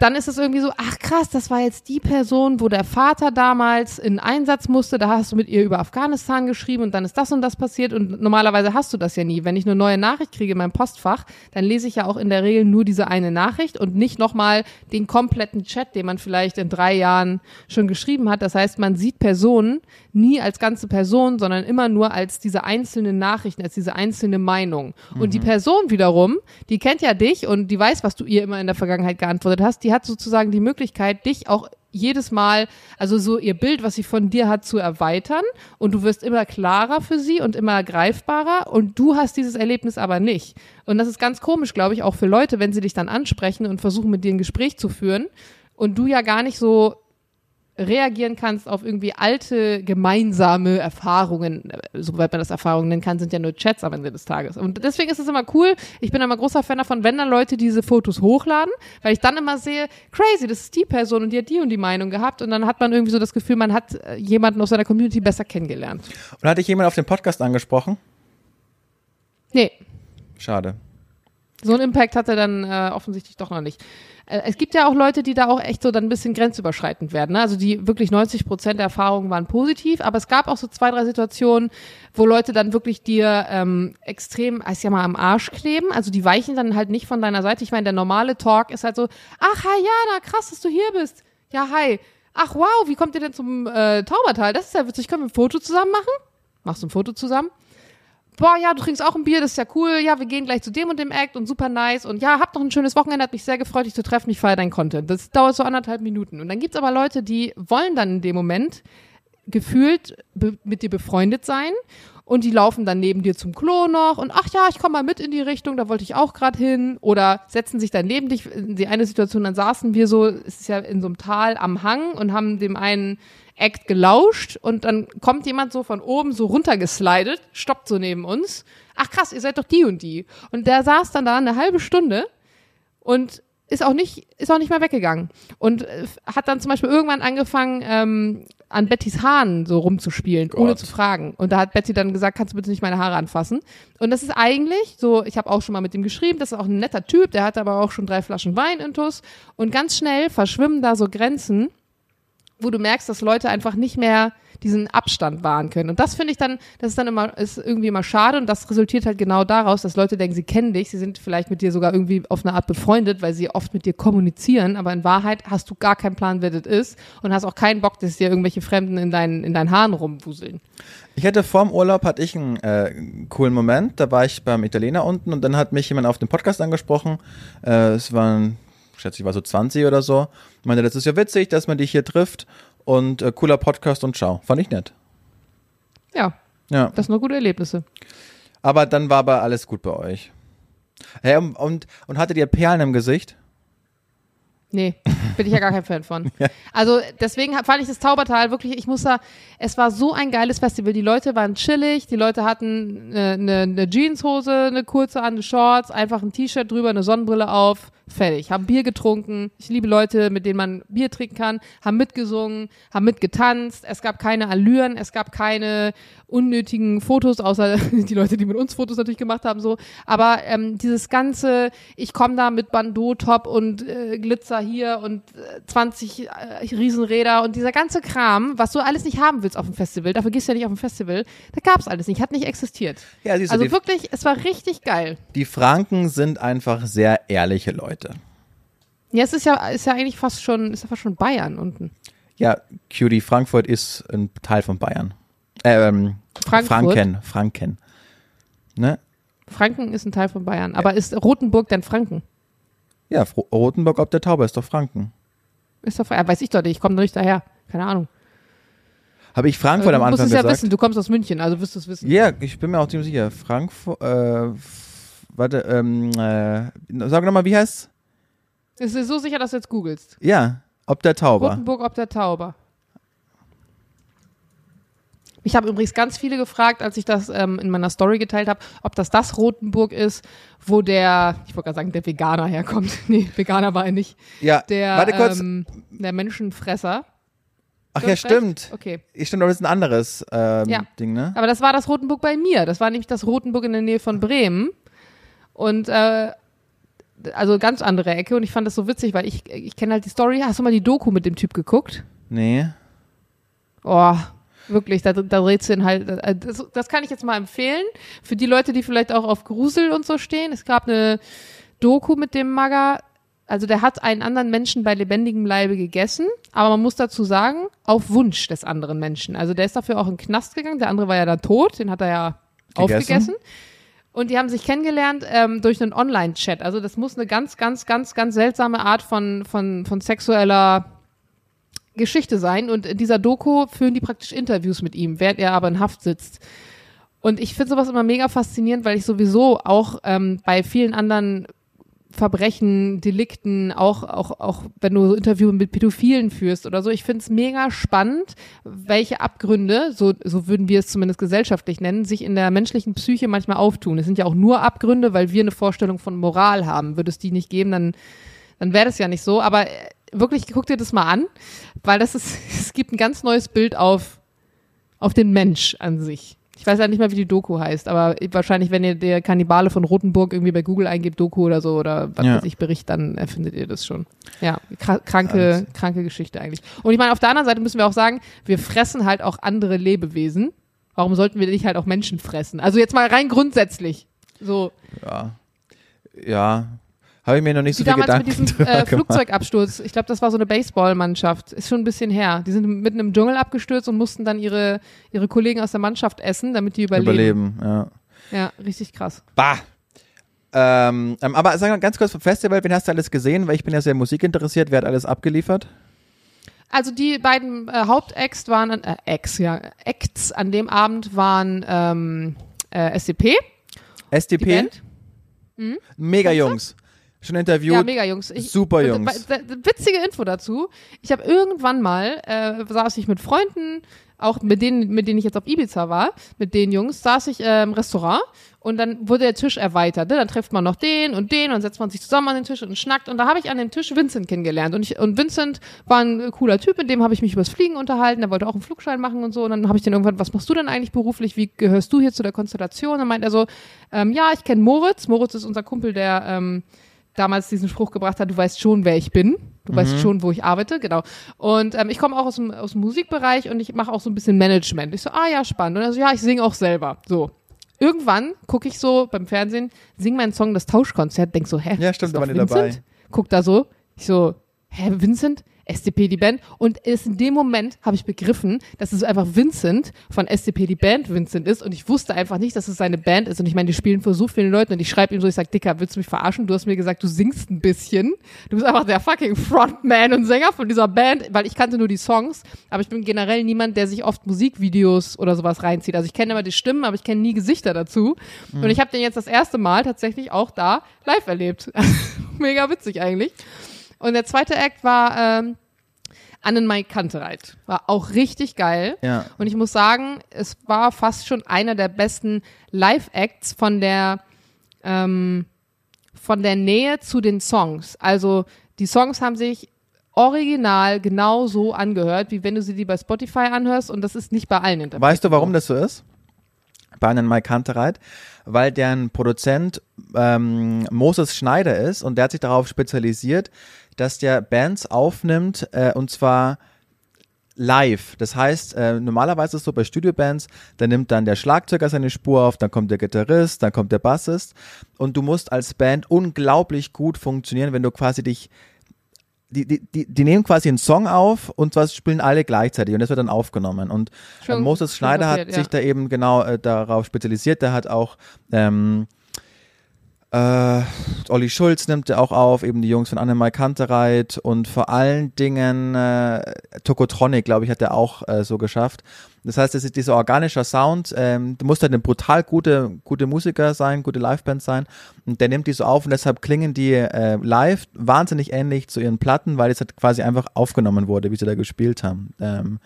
dann ist es irgendwie so, ach krass, das war jetzt die Person, wo der Vater damals in Einsatz musste, da hast du mit ihr über Afghanistan geschrieben und dann ist das und das passiert und normalerweise hast du das ja nie. Wenn ich eine neue Nachricht kriege in meinem Postfach, dann lese ich ja auch in der Regel nur diese eine Nachricht und nicht nochmal den kompletten Chat, den man vielleicht in drei Jahren schon geschrieben hat. Das heißt, man sieht Personen nie als ganze Person, sondern immer nur als diese einzelnen Nachrichten, als diese einzelne Meinung. Und die Person wiederum, die kennt ja dich und die weiß, was du ihr immer in der Vergangenheit geantwortet hast, die die hat sozusagen die Möglichkeit, dich auch jedes Mal, also so ihr Bild, was sie von dir hat, zu erweitern. Und du wirst immer klarer für sie und immer greifbarer. Und du hast dieses Erlebnis aber nicht. Und das ist ganz komisch, glaube ich, auch für Leute, wenn sie dich dann ansprechen und versuchen, mit dir ein Gespräch zu führen. Und du ja gar nicht so reagieren kannst auf irgendwie alte gemeinsame Erfahrungen, äh, soweit man das Erfahrungen nennen kann, sind ja nur Chats am Ende des Tages. Und deswegen ist es immer cool. Ich bin immer großer Fan davon, wenn dann Leute diese Fotos hochladen, weil ich dann immer sehe, crazy, das ist die Person und die hat die und die Meinung gehabt und dann hat man irgendwie so das Gefühl, man hat äh, jemanden aus seiner Community besser kennengelernt. Und hatte ich jemand auf dem Podcast angesprochen? Nee, Schade. So einen Impact hat er dann äh, offensichtlich doch noch nicht. Äh, es gibt ja auch Leute, die da auch echt so dann ein bisschen grenzüberschreitend werden. Ne? Also die wirklich 90 Prozent der Erfahrungen waren positiv, aber es gab auch so zwei, drei Situationen, wo Leute dann wirklich dir ähm, extrem, als ja mal am Arsch kleben. Also die weichen dann halt nicht von deiner Seite. Ich meine, der normale Talk ist halt so, ach hi, Jana, krass, dass du hier bist. Ja, hi. Ach wow, wie kommt ihr denn zum äh, Taubertal? Das ist ja witzig. Können wir ein Foto zusammen machen? Machst du ein Foto zusammen? Boah, ja, du trinkst auch ein Bier, das ist ja cool, ja, wir gehen gleich zu dem und dem Act und super nice und ja, habt noch ein schönes Wochenende, hat mich sehr gefreut, dich zu treffen, ich feiere dein Content. Das dauert so anderthalb Minuten. Und dann gibt's aber Leute, die wollen dann in dem Moment gefühlt mit dir befreundet sein und die laufen dann neben dir zum Klo noch und ach ja, ich komme mal mit in die Richtung, da wollte ich auch gerade hin oder setzen sich dann neben dich. In die eine Situation, dann saßen wir so, es ist ja in so einem Tal am Hang und haben dem einen Act gelauscht und dann kommt jemand so von oben so runtergeslidet, stoppt so neben uns. Ach krass, ihr seid doch die und die. Und der saß dann da eine halbe Stunde und ist auch nicht, ist auch nicht mehr weggegangen. Und äh, hat dann zum Beispiel irgendwann angefangen, ähm, an Bettys Haaren so rumzuspielen, Gott. ohne zu fragen. Und da hat Betty dann gesagt, kannst du bitte nicht meine Haare anfassen? Und das ist eigentlich so, ich habe auch schon mal mit ihm geschrieben, das ist auch ein netter Typ, der hat aber auch schon drei Flaschen Wein intus. Und ganz schnell verschwimmen da so Grenzen, wo du merkst, dass Leute einfach nicht mehr diesen Abstand wahren können. Und das finde ich dann, das ist dann immer, ist irgendwie immer schade und das resultiert halt genau daraus, dass Leute denken, sie kennen dich, sie sind vielleicht mit dir sogar irgendwie auf eine Art befreundet, weil sie oft mit dir kommunizieren, aber in Wahrheit hast du gar keinen Plan, wer das ist und hast auch keinen Bock, dass dir irgendwelche Fremden in deinen, in deinen Haaren rumwuseln. Ich hatte vorm Urlaub hatte ich einen äh, coolen Moment. Da war ich beim Italiener unten und dann hat mich jemand auf dem Podcast angesprochen. Äh, es waren, schätze ich, war so 20 oder so. Meinte, das ist ja witzig, dass man dich hier trifft und äh, cooler Podcast und ciao. Fand ich nett. Ja, Ja. das sind nur gute Erlebnisse. Aber dann war aber alles gut bei euch. Hey, und, und, und hattet ihr Perlen im Gesicht? Nee, [laughs] bin ich ja gar kein Fan von. [laughs] Also deswegen fand ich das Taubertal wirklich, ich muss da, es war so ein geiles Festival. Die Leute waren chillig, die Leute hatten eine, eine, eine Jeanshose, eine kurze an, eine Shorts, einfach ein T-Shirt drüber, eine Sonnenbrille auf, fertig. Haben Bier getrunken. Ich liebe Leute, mit denen man Bier trinken kann, haben mitgesungen, haben mitgetanzt. Es gab keine Allüren, es gab keine unnötigen Fotos, außer [laughs] die Leute, die mit uns Fotos natürlich gemacht haben, so. Aber ähm, dieses ganze, ich komme da mit Bandeau-Top und äh, Glitzer hier und äh, 20 äh, Riesenräder und dieser ganze Kram, was du alles nicht haben willst auf dem Festival, dafür gehst du ja nicht auf dem Festival, da gab's alles nicht, hat nicht existiert. Ja, siehst du, Also die, wirklich, es war richtig geil. die Franken sind einfach sehr ehrliche Leute. Ja, es ist ja, ist ja eigentlich fast schon, ist ja fast schon Bayern unten. Ja, Cutie, Frankfurt ist ein Teil von Bayern. Äh, ähm, Frankfurt? Franken, Franken. Ne? Franken ist ein Teil von Bayern. Aber ist Rotenburg denn Franken? Ja, Rotenburg ob der Tauber ist doch Franken. Ist doch, ja, weiß ich doch nicht, ich komme doch nicht daher. Keine Ahnung. Habe ich Frankfurt am du musst Anfang es ja gesagt? wissen, du kommst aus München, also wirst du es wissen. Ja, ich bin mir auch ziemlich sicher. Frankfurt, äh, warte, ähm, äh, sag nochmal, wie heißt's? Es ist so sicher, dass du jetzt googelst. Ja, ob der Tauber. Rotenburg ob der Tauber. Ich habe übrigens ganz viele gefragt, als ich das ähm, in meiner Story geteilt habe, ob das das Rotenburg ist, wo der, ich wollte gerade sagen, der Veganer herkommt. [laughs] nee, Veganer war er nicht. Ja, Der, warte kurz. Ähm, der Menschenfresser. Ach ja, recht? stimmt. Okay. Stimmt, aber das ist ein anderes ähm, Ja. Ding, ne? Aber das war das Rotenburg bei mir. Das war nämlich das Rotenburg in der Nähe von Bremen. Und äh, also ganz andere Ecke. Und ich fand das so witzig, weil ich, ich kenne halt die Story. Hast du mal die Doku mit dem Typ geguckt? Nee. Oh, wirklich, da, da dreht ihn halt. Das, das kann ich jetzt mal empfehlen. Für die Leute, die vielleicht auch auf Grusel und so stehen. Es gab eine Doku mit dem Maga. Also der hat einen anderen Menschen bei lebendigem Leibe gegessen, aber man muss dazu sagen, auf Wunsch des anderen Menschen. Also der ist dafür auch in den Knast gegangen, der andere war ja dann tot, den hat er ja Gegessen? aufgegessen. Und die haben sich kennengelernt ähm, durch einen Online-Chat. Also das muss eine ganz, ganz, ganz, ganz seltsame Art von, von, von sexueller Geschichte sein. Und in dieser Doku führen die praktisch Interviews mit ihm, während er aber in Haft sitzt. Und ich finde sowas immer mega faszinierend, weil ich sowieso auch ähm, bei vielen anderen Verbrechen, Delikten, auch, auch, auch wenn du so Interviews mit Pädophilen führst oder so. Ich finde es mega spannend, welche Abgründe, so, so würden wir es zumindest gesellschaftlich nennen, sich in der menschlichen Psyche manchmal auftun. Es sind ja auch nur Abgründe, weil wir eine Vorstellung von Moral haben. Würde es die nicht geben, dann, dann wäre das ja nicht so. Aber äh, wirklich, guck dir das mal an, weil das ist, [laughs] es gibt ein ganz neues Bild auf, auf den Mensch an sich. Ich weiß ja nicht mehr, wie die Doku heißt, aber wahrscheinlich, wenn ihr der Kannibale von Rotenburg irgendwie bei Google eingibt, Doku oder so, oder was Ja. weiß ich, Bericht, dann erfindet ihr das schon. Ja, kra- kranke, kranke Geschichte eigentlich. Und ich meine, auf der anderen Seite müssen wir auch sagen, wir fressen halt auch andere Lebewesen. Warum sollten wir nicht halt auch Menschen fressen? Also jetzt mal rein grundsätzlich. So, Ja. Ja. Habe ich mir noch nicht so wie viel damals mit diesem [laughs] äh. Flugzeugabsturz. Ich glaube, das war so eine Baseballmannschaft. Ist schon ein bisschen her. Die sind mitten im Dschungel abgestürzt und mussten dann ihre, ihre Kollegen aus der Mannschaft essen, damit die überleben. Überleben, ja. Ja, richtig krass. Bah. Ähm, ähm, aber sag mal ganz kurz vom Festival, wen hast du alles gesehen? Weil ich bin ja sehr musikinteressiert. Wer hat alles abgeliefert? Also die beiden äh, Hauptacts waren, äh, Acts, ja, Acts an dem Abend waren ähm, äh, die SDP? Band. Mega Jungs. Schon interviewt. Ja, mega Jungs. Ich, Super und, Jungs. Witzige Info dazu. Ich habe irgendwann mal, äh, saß ich mit Freunden, auch mit denen, mit denen ich jetzt auf Ibiza war, mit den Jungs, saß ich äh, im Restaurant und dann wurde der Tisch erweitert. Ne? Dann trifft man noch den und den und dann setzt man sich zusammen an den Tisch und schnackt. Und da habe ich an dem Tisch Vincent kennengelernt. Und, ich, und Vincent war ein äh, cooler Typ, mit dem habe ich mich übers Fliegen unterhalten. Der wollte auch einen Flugschein machen und so. Und dann habe ich den irgendwann, was machst du denn eigentlich beruflich? Wie gehörst du hier zu der Konstellation? Dann meint er so, ähm, ja, ich kenne Moritz. Moritz ist unser Kumpel, der ähm, damals diesen Spruch gebracht hat, du weißt schon, wer ich bin. Du weißt schon, wo ich arbeite, genau. Und ähm, ich komme auch aus dem, aus dem Musikbereich und ich mache auch so ein bisschen Management. Ich so, ah ja, spannend. Und er so, ja, ich singe auch selber. So. Irgendwann gucke ich so beim Fernsehen, sing meinen Song das Tauschkonzert, denk so, hä? Ja, stimmt, da die dabei. Guck da so, ich so, hä, Vincent? SCP die Band und ist in dem Moment habe ich begriffen, dass es einfach Vincent von SCP die Band Vincent ist und ich wusste einfach nicht, dass es seine Band ist und ich meine, die spielen vor so vielen Leuten und ich schreibe ihm so, ich sag, Dicker, willst du mich verarschen? Du hast mir gesagt, du singst ein bisschen. Du bist einfach der fucking Frontman und Sänger von dieser Band, weil ich kannte nur die Songs, aber ich bin generell niemand, der sich oft Musikvideos oder sowas reinzieht. Also ich kenne immer die Stimmen, aber ich kenne nie Gesichter dazu. Und ich habe den jetzt das erste Mal tatsächlich auch da live erlebt. [laughs] Mega witzig eigentlich. Und der zweite Act war ähm, Annenmai Kantereit. War auch richtig geil. Ja. Und ich muss sagen, es war fast schon einer der besten Live-Acts von der ähm, von der Nähe zu den Songs. Also die Songs haben sich original genau so angehört, wie wenn du sie die bei Spotify anhörst und das ist nicht bei allen interpretiert. Weißt du, warum das so ist? Bei einem Mike Kantereit, weil deren Produzent ähm, Moses Schneider ist und der hat sich darauf spezialisiert, dass der Bands aufnimmt äh, und zwar live. Das heißt, äh, normalerweise ist es so bei Studiobands, da nimmt dann der Schlagzeuger seine Spur auf, dann kommt der Gitarrist, dann kommt der Bassist und du musst als Band unglaublich gut funktionieren, wenn du quasi dich die, die, die, die nehmen quasi einen Song auf und zwar spielen alle gleichzeitig und das wird dann aufgenommen. Und äh, Schon- Moses schon Schneider hat kapiert, sich ja. da eben genau äh, darauf spezialisiert. Der hat auch ähm, äh, Olli Schulz nimmt auch auf, eben die Jungs von Annemai Kantereit und vor allen Dingen äh, Tokotronic, glaube ich, hat er auch äh, so geschafft. Das heißt, es ist dieser organischer Sound, ähm, du musst halt eine brutal gute, gute Musiker sein, gute Liveband sein und der nimmt die so auf und deshalb klingen die äh, live wahnsinnig ähnlich zu ihren Platten, weil es halt quasi einfach aufgenommen wurde, wie sie da gespielt haben. Ähm,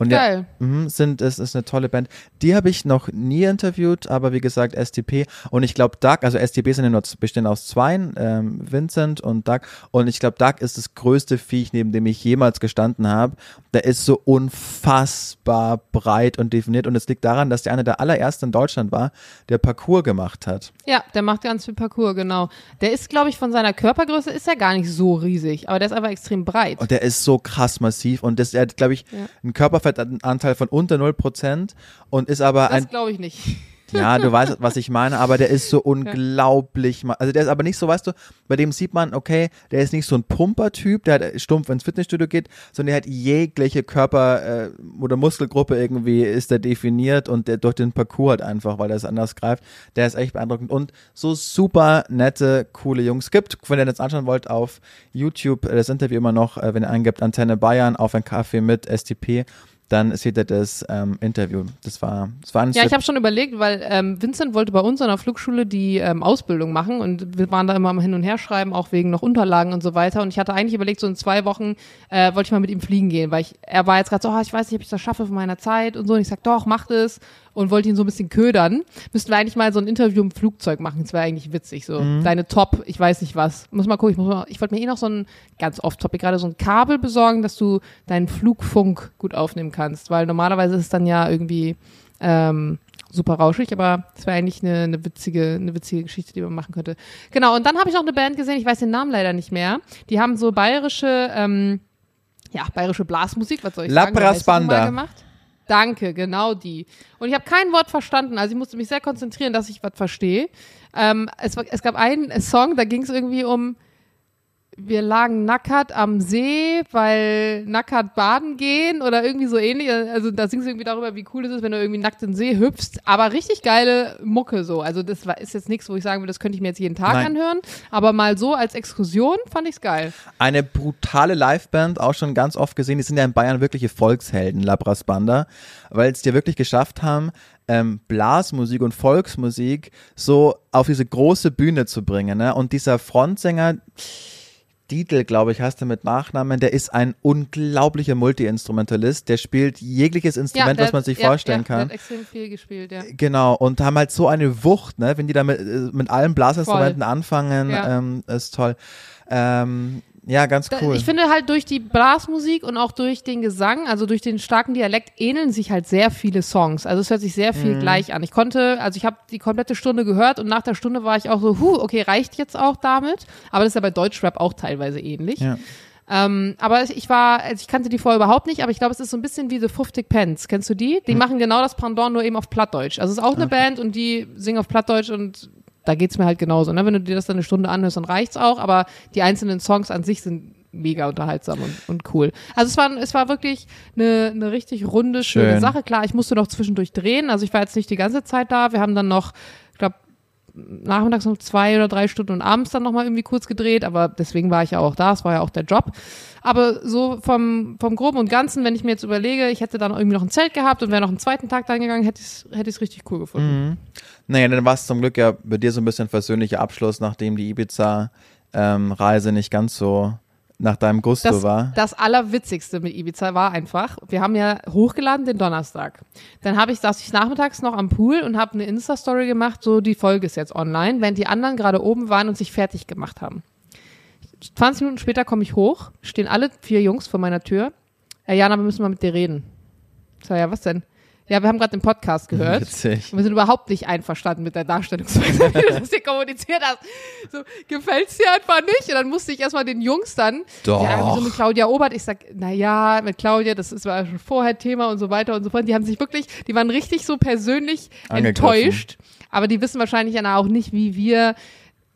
und Geil. ja, mhm, sind, es ist eine tolle Band. Die habe ich noch nie interviewt, aber wie gesagt, STP und ich glaube Doug, also STP sind ja nur, bestehen aus zweien, ähm, Vincent und Doug und ich glaube Doug ist das größte Viech, neben dem ich jemals gestanden habe. Der ist so unfassbar breit und definiert und es liegt daran, dass der einer der allerersten in Deutschland war, der Parcours gemacht hat. Ja, der macht ganz viel Parcours, genau. Der ist, glaube ich, von seiner Körpergröße ist er gar nicht so riesig, aber der ist einfach extrem breit. Und der ist so krass massiv und das, er hat, glaube ich, Ja. einen Körperfettanteil von unter 0% und ist aber ein Das glaube ich nicht. [laughs] Ja, du weißt, was ich meine, aber der ist so unglaublich, also der ist aber nicht so, weißt du, bei dem sieht man, okay, der ist nicht so ein Pumpertyp, der hat stumpf ins Fitnessstudio geht, sondern der hat jegliche Körper- äh, oder Muskelgruppe irgendwie ist der definiert und der durch den Parcours halt einfach, weil er es anders greift, der ist echt beeindruckend und so super nette, coole Jungs gibt. Wenn ihr das anschauen wollt auf YouTube, äh, das Interview immer noch, wenn ihr eingibt Antenne Bayern auf ein Kaffee mit STP, dann seht ihr das ähm, Interview. Das war, das war ein Ja, ich habe schon überlegt, weil ähm, Vincent wollte bei uns an der Flugschule die ähm, Ausbildung machen und wir waren da immer am Hin und Her schreiben, auch wegen noch Unterlagen und so weiter. Und ich hatte eigentlich überlegt, so in zwei Wochen äh, wollte ich mal mit ihm fliegen gehen, weil ich, er war jetzt gerade so, oh, ich weiß nicht, ob ich das schaffe von meiner Zeit und so. Und ich sag, doch, mach das und wollte ihn so ein bisschen ködern. Müssten wir eigentlich mal so ein Interview im Flugzeug machen. Das wäre eigentlich witzig. So deine Top, ich weiß nicht was. Muss mal gucken. Ich, muss mal, ich wollte mir eh noch so ein ganz off-topic gerade so ein Kabel besorgen, dass du deinen Flugfunk gut aufnehmen kannst, weil normalerweise ist es dann ja irgendwie ähm, super rauschig, aber das wäre eigentlich eine, eine witzige, eine witzige Geschichte, die man machen könnte. Genau. Und dann habe ich noch eine Band gesehen. Ich weiß den Namen leider nicht mehr. Die haben so bayerische, ähm, ja, bayerische Blasmusik. Was soll ich La sagen? Festival gemacht. Danke, genau die. Und ich habe kein Wort verstanden, also ich musste mich sehr konzentrieren, dass ich was verstehe. Ähm, es, es gab einen Song, da ging es irgendwie um, wir lagen nackert am See, weil nackert baden gehen oder irgendwie so ähnlich. Also da singst du irgendwie darüber, wie cool es ist, wenn du irgendwie nackt in den See hüpfst. Aber richtig geile Mucke so. Also das war, ist jetzt nichts, wo ich sagen würde, das könnte ich mir jetzt jeden Tag Nein. anhören. Aber mal so als Exkursion fand ich's geil. Eine brutale Liveband, auch schon ganz oft gesehen. Die sind ja in Bayern wirkliche Volkshelden, Labras Banda, weil es dir wirklich geschafft haben, ähm, Blasmusik und Volksmusik so auf diese große Bühne zu bringen. Ne? Und dieser Frontsänger, Dietl, glaube ich, heißt er mit Nachnamen, der ist ein unglaublicher Multi-Instrumentalist. Der spielt jegliches Instrument, der was man sich ja, vorstellen ja, Der kann. hat extrem viel gespielt, ja. Genau, und haben halt so eine Wucht, ne? Wenn die da mit, äh, mit allen Blasinstrumenten anfangen, Ja. ähm, ist toll. Ähm, ja, ganz Da- cool. Ich finde halt durch die Blasmusik und auch durch den Gesang, also durch den starken Dialekt, ähneln sich halt sehr viele Songs. Also es hört sich sehr Mhm. viel gleich an. Ich konnte, also ich habe die komplette Stunde gehört und nach der Stunde war ich auch so, huh, okay, reicht jetzt auch damit. Aber das ist ja bei Deutschrap auch teilweise ähnlich. Ja. Ähm, aber ich war, also ich kannte die vorher überhaupt nicht, aber ich glaube, es ist so ein bisschen wie The 50 Pence. Kennst du die? Die machen genau das Pendant, nur eben auf Plattdeutsch. Also es ist auch eine Band und die singen auf Plattdeutsch und da geht's mir halt genauso. Ne? Wenn du dir das dann eine Stunde anhörst, dann reicht's auch, aber die einzelnen Songs an sich sind mega unterhaltsam und, und cool. Also es war, es war wirklich eine, eine richtig runde, schöne Schön. Sache. Klar, ich musste noch zwischendurch drehen, also ich war jetzt nicht die ganze Zeit da. Wir haben dann noch, nachmittags noch zwei oder drei Stunden und abends dann nochmal irgendwie kurz gedreht, aber deswegen war ich ja auch da, es war ja auch der Job. Aber so vom, vom Groben und Ganzen, wenn ich mir jetzt überlege, ich hätte dann irgendwie noch ein Zelt gehabt und wäre noch einen zweiten Tag da gegangen, hätte ich es hätte richtig cool gefunden. Naja, dann war es zum Glück ja bei dir so ein bisschen versöhnlicher Abschluss, nachdem die Ibiza-Reise nicht ganz so nach deinem Gusto Das, war. das Allerwitzigste mit Ibiza war einfach, wir haben ja hochgeladen den Donnerstag. Dann habe ich, saß ich nachmittags noch am Pool und habe eine Insta-Story gemacht, so die Folge ist jetzt online, während die anderen gerade oben waren und sich fertig gemacht haben. 20 Minuten später komme ich hoch, stehen alle vier Jungs vor meiner Tür. Äh, Jana, wir müssen mal mit dir reden. Ich sag, ja, was denn? Ja, wir haben gerade den Podcast gehört. Witzig. Und wir sind überhaupt nicht einverstanden mit der Darstellungsweise, [laughs] wie du das hier kommuniziert hast. So, gefällt's dir einfach nicht? Und dann musste ich erstmal den Jungs dann, Doch. ja, so mit Claudia Obert, ich sag, na ja, mit Claudia, das ist war schon vorher Thema und so weiter und so fort. Die haben sich wirklich, die waren richtig so persönlich enttäuscht. Aber die wissen wahrscheinlich ja auch nicht, wie wir,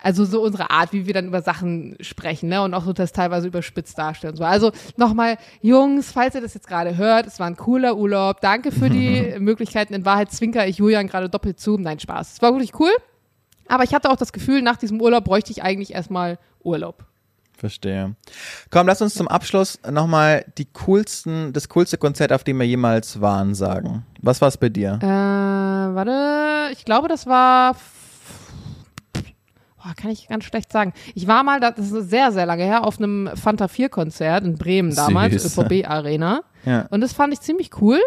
also so unsere Art, wie wir dann über Sachen sprechen, ne? Und auch so das teilweise überspitzt darstellen. So. Also nochmal, Jungs, falls ihr das jetzt gerade hört, es war ein cooler Urlaub. Danke für die [laughs] Möglichkeiten. In Wahrheit zwinker ich Julian gerade doppelt zu. Nein, Spaß. Es war wirklich cool. Aber ich hatte auch das Gefühl, nach diesem Urlaub bräuchte ich eigentlich erstmal Urlaub. Verstehe. Komm, lass uns zum Abschluss nochmal die coolsten, das coolste Konzert, auf dem wir jemals waren, sagen. Was war's bei dir? Äh, warte, ich glaube, das war. Boah, kann ich ganz schlecht sagen. Ich war mal, das ist sehr, sehr lange her, auf einem Fanta 4 Konzert in Bremen damals, [laughs] Süß. ÖVB Arena. Ja. Und das fand ich ziemlich cool,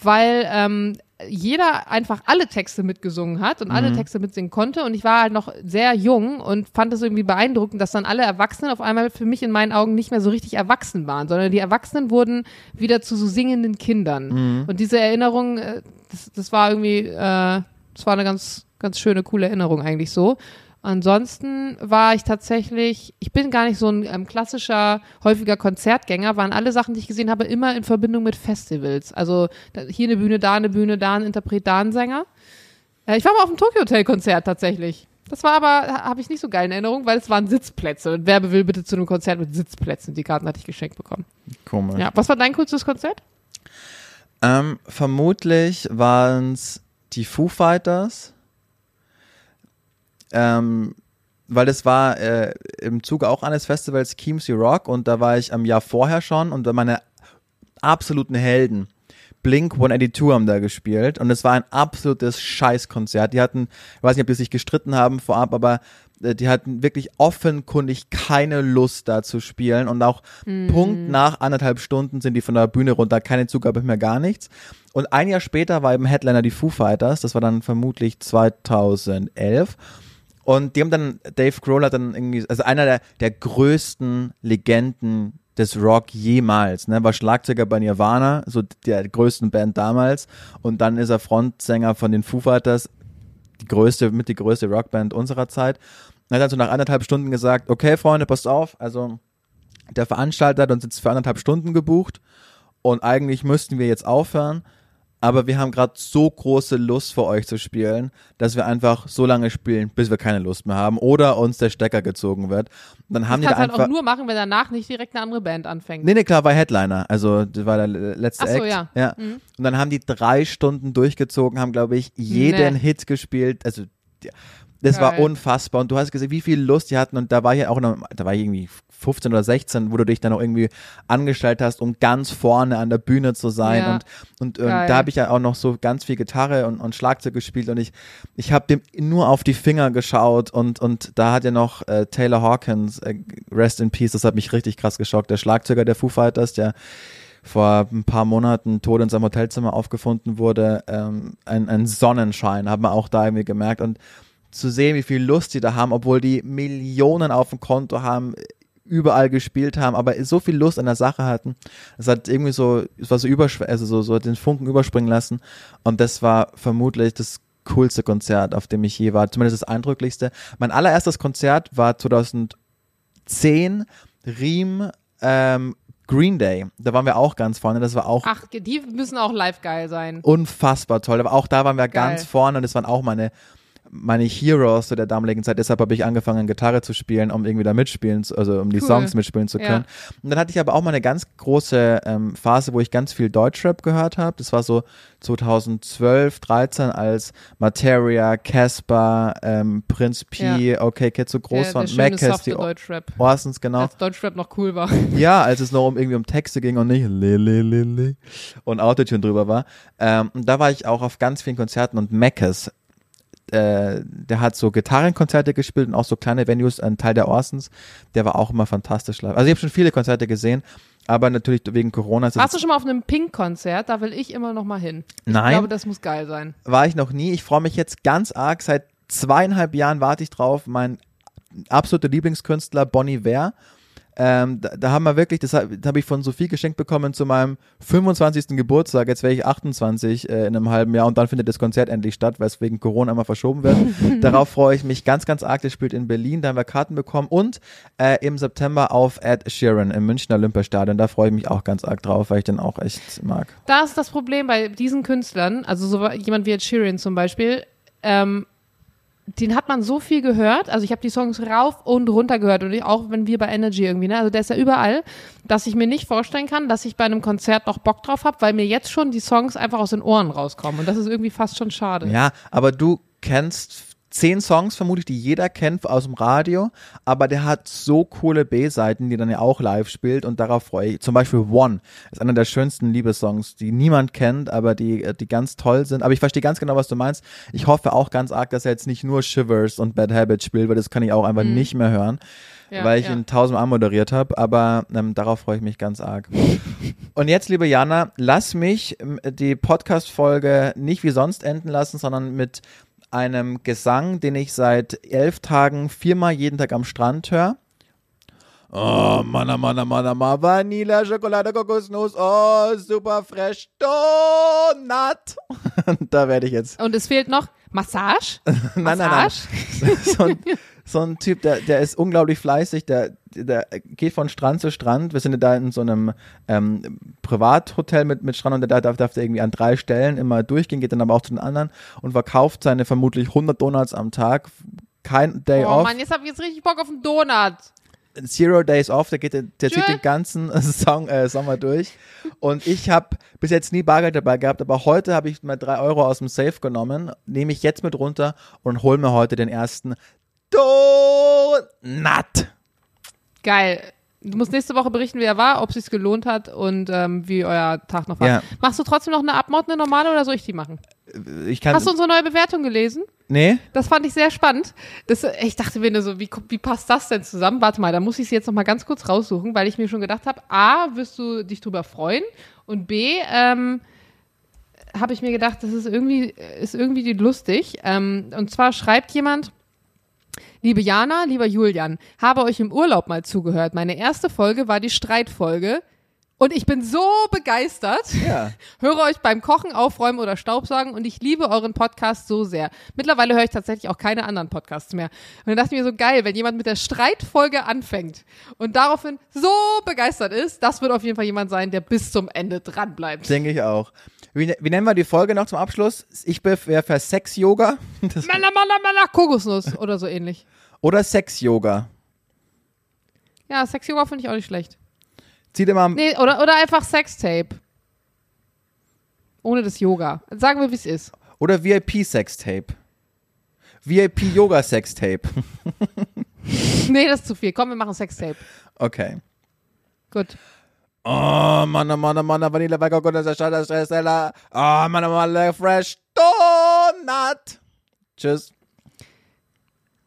weil ähm, jeder einfach alle Texte mitgesungen hat und alle Texte mitsingen konnte. Und ich war halt noch sehr jung und fand es irgendwie beeindruckend, dass dann alle Erwachsenen auf einmal für mich in meinen Augen nicht mehr so richtig erwachsen waren, sondern die Erwachsenen wurden wieder zu so singenden Kindern. Und diese Erinnerung, äh, das, das war irgendwie, äh, das war eine ganz, ganz schöne, coole Erinnerung eigentlich so. Ansonsten war ich tatsächlich, ich bin gar nicht so ein ähm, klassischer, häufiger Konzertgänger, waren alle Sachen, die ich gesehen habe, immer in Verbindung mit Festivals. Also hier eine Bühne, da eine Bühne, da ein Interpret, da ein Sänger. Äh, ich war mal auf dem Tokyo Hotel Konzert tatsächlich. Das war aber, habe ich nicht so geil in Erinnerung, weil es waren Sitzplätze. Und wer will bitte zu einem Konzert mit Sitzplätzen? Die Karten hatte ich geschenkt bekommen. Komisch. Ja, was war dein coolstes Konzert? Ähm, vermutlich waren es die Foo Fighters. Ähm, weil das war äh, im Zuge auch eines Festivals Keemsy Rock und da war ich am Jahr vorher schon und meine absoluten Helden Blink 182 haben da gespielt und es war ein absolutes Scheißkonzert. Die hatten, ich weiß nicht, ob die sich gestritten haben vorab, aber äh, die hatten wirklich offenkundig keine Lust da zu spielen und auch Mhm. Punkt nach anderthalb Stunden sind die von der Bühne runter, keine Zugabe mehr, gar nichts. Und ein Jahr später war eben Headliner die Foo Fighters, das war dann vermutlich 2011. Und die haben dann, Dave Grohl hat dann irgendwie, also einer der, der größten Legenden des Rock jemals, ne, war Schlagzeuger bei Nirvana, so der größten Band damals. Und dann ist er Frontsänger von den Foo Fighters, die größte, mit die größte Rockband unserer Zeit. Und hat dann so nach anderthalb Stunden gesagt, okay, Freunde, passt auf, also der Veranstalter hat uns jetzt für anderthalb Stunden gebucht und eigentlich müssten wir jetzt aufhören, aber wir haben gerade so große Lust für euch zu spielen, dass wir einfach so lange spielen, bis wir keine Lust mehr haben oder uns der Stecker gezogen wird. Und dann haben die Das da halt einfach auch nur machen, wenn danach nicht direkt eine andere Band anfängt. Nee, nee, klar, war Headliner. Also, das war der letzte Ach so, Act. ja. Mhm. Und dann haben die drei Stunden durchgezogen, haben, glaube ich, jeden Nee. Hit gespielt. Also, das war Geil. unfassbar. Und du hast gesehen, wie viel Lust die hatten. Und da war ja auch noch, da war ich irgendwie 15 oder 16, wo du dich dann auch irgendwie angestellt hast, um ganz vorne an der Bühne zu sein. Ja. Und, und ähm, Geil. da habe ich ja auch noch so ganz viel Gitarre und, und Schlagzeug gespielt. Und ich, ich habe dem nur auf die Finger geschaut. Und, und da hat ja noch äh, Taylor Hawkins, äh, Rest in Peace, das hat mich richtig krass geschockt. Der Schlagzeuger der Foo Fighters, der vor ein paar Monaten tot in seinem Hotelzimmer aufgefunden wurde, ähm, ein, ein Sonnenschein, haben wir auch da irgendwie gemerkt. Und zu sehen, wie viel Lust die da haben, obwohl die Millionen auf dem Konto haben, überall gespielt haben, aber so viel Lust an der Sache hatten. Es hat irgendwie so, es war so überschw also so, so den Funken überspringen lassen. Und das war vermutlich das coolste Konzert, auf dem ich je war. Zumindest das eindrücklichste. Mein allererstes Konzert war 2010 Riem ähm, Green Day. Da waren wir auch ganz vorne. Das war auch Ach, die müssen auch live geil sein. unfassbar toll. Aber auch da waren wir Geil. ganz vorne und das waren auch meine, meine Heroes zu der damaligen Zeit. Deshalb habe ich angefangen, Gitarre zu spielen, um irgendwie da mitspielen, zu- also um die Cool. Songs mitspielen zu Ja. können. Und dann hatte ich aber auch mal eine ganz große ähm, Phase, wo ich ganz viel Deutschrap gehört habe. Das war so 2012, 13, als Materia, Casper, ähm, Prinz P, OK Kids so groß der waren, Mackes, softe die Deutschrap. Orsons, genau. Als Deutschrap noch cool war. [laughs] Ja, als es noch um irgendwie um Texte ging und nicht le, le, le, le und Autotune drüber war. Ähm, und da war ich auch auf ganz vielen Konzerten und Meckes, äh, der hat so Gitarrenkonzerte gespielt und auch so kleine Venues, ein Teil der Orsons, der war auch immer fantastisch live. Also ich habe schon viele Konzerte gesehen, aber natürlich wegen Corona Warst du schon mal auf einem Pink-Konzert? Da will ich immer noch mal hin. Ich Nein. glaube, das muss geil sein. war ich noch nie. Ich freue mich jetzt ganz arg. Seit zweieinhalb Jahren warte ich drauf. Mein absoluter Lieblingskünstler Bonnie Ware. Ähm, da, da haben wir wirklich, das habe hab ich von Sophie geschenkt bekommen zu meinem 25. Geburtstag. Jetzt wäre ich 28 äh, in einem halben Jahr und dann findet das Konzert endlich statt, weil es wegen Corona immer verschoben wird. [laughs] Darauf freue ich mich ganz, ganz arg. Das spielt in Berlin, da haben wir Karten bekommen und äh, im September auf Ed Sheeran im Münchner Olympiastadion. Da freue ich mich auch ganz arg drauf, weil ich den auch echt mag. Da ist das Problem bei diesen Künstlern, also so jemand wie Ed Sheeran zum Beispiel, ähm, den hat man so viel gehört. Also ich habe die Songs rauf und runter gehört und ich, auch wenn wir bei Energy irgendwie, ne? Also der ist ja überall, dass ich mir nicht vorstellen kann, dass ich bei einem Konzert noch Bock drauf habe, weil mir jetzt schon die Songs einfach aus den Ohren rauskommen. Und das ist irgendwie fast schon schade. Ja, aber du kennst zehn Songs vermutlich, die jeder kennt aus dem Radio, aber der hat so coole B-Seiten, die dann ja auch live spielt und darauf freue ich. Zum Beispiel One ist einer der schönsten Liebessongs, die niemand kennt, aber die, die ganz toll sind. Aber ich verstehe ganz genau, was du meinst. Ich hoffe auch ganz arg, dass er jetzt nicht nur Shivers und Bad Habits spielt, weil das kann ich auch einfach nicht mehr hören, Mhm. Ja, weil ich ja. ihn tausendmal moderiert habe, aber ähm, darauf freue ich mich ganz arg. [laughs] Und jetzt, liebe Jana, lass mich ähm, die Podcast-Folge nicht wie sonst enden lassen, sondern mit einem Gesang, den ich seit elf Tagen viermal jeden Tag am Strand höre. Oh, Manna, Manna, Manna, Manna, Vanilla, Schokolade, Kokosnuss, oh, super fresh, Donut. [laughs] da werde ich jetzt, Und es fehlt noch Massage. [laughs] nein, nein, nein, Massage? [laughs] so ein, so ein Typ, der, der ist unglaublich fleißig, der, der geht von Strand zu Strand. Wir sind da in so einem ähm, Privathotel mit, mit Strand und da darf, darf er irgendwie an drei Stellen immer durchgehen, geht dann aber auch zu den anderen und verkauft seine vermutlich 100 Donuts am Tag. Kein Day Oh off. Mann, jetzt hab ich jetzt richtig Bock auf einen Donut. Zero Days Off, der geht, der, der zieht den ganzen [laughs] Song, äh, Sommer durch. Und ich habe bis jetzt nie Bargeld dabei gehabt, aber heute habe ich mal drei Euro aus dem Safe genommen, nehme ich jetzt mit runter und hol mir heute den ersten Donut. Geil. Du musst nächste Woche berichten, wie er war, ob es sich gelohnt hat und ähm, wie euer Tag noch war. Ja. Machst du trotzdem noch eine Abmord, eine normale, oder soll ich die machen? Ich kann. Hast du unsere neue Bewertung gelesen? nee? Das fand ich sehr spannend. Das, ich dachte mir nur so, wie, wie passt das denn zusammen? Warte mal, da muss ich sie jetzt noch mal ganz kurz raussuchen, weil ich mir schon gedacht habe, A, wirst du dich drüber freuen und B, ähm, habe ich mir gedacht, das ist irgendwie, ist irgendwie lustig. Ähm, und zwar schreibt jemand, Liebe Jana, lieber Julian, habe euch im Urlaub mal zugehört. Meine erste Folge war die Streitfolge. Und ich bin so begeistert. Ja. [laughs] Höre euch beim Kochen, Aufräumen oder Staubsaugen und ich liebe euren Podcast so sehr. Mittlerweile höre ich tatsächlich auch keine anderen Podcasts mehr. Und dann dachte ich mir so geil, wenn jemand mit der Streitfolge anfänängt und daraufhin so begeistert ist, das wird auf jeden Fall jemand sein, der bis zum Ende dran bleibt. Denke ich auch. Wie, wie nennen wir die Folge noch zum Abschluss? Ich wäre für Sex-Yoga [laughs] Das- Männer, Männer, Männer, Kokosnuss oder so ähnlich. oder Sex-Yoga. Ja, Sex-Yoga finde ich auch nicht schlecht. Zieh dir mal. Nee, oder, oder einfach Sextape. Ohne das Yoga. Sagen wir, wie es ist. Oder VIP-Sextape. VIP-Yoga-Sextape. [laughs] Nee, das ist zu viel. Komm, wir machen Sextape. Okay. Gut. Oh, Mann, oh Mann, oh Mann, Vanille, Wecker, Gott, Stress, Stressella. Oh, Mann, oh Mann, Fresh Donut. Tschüss.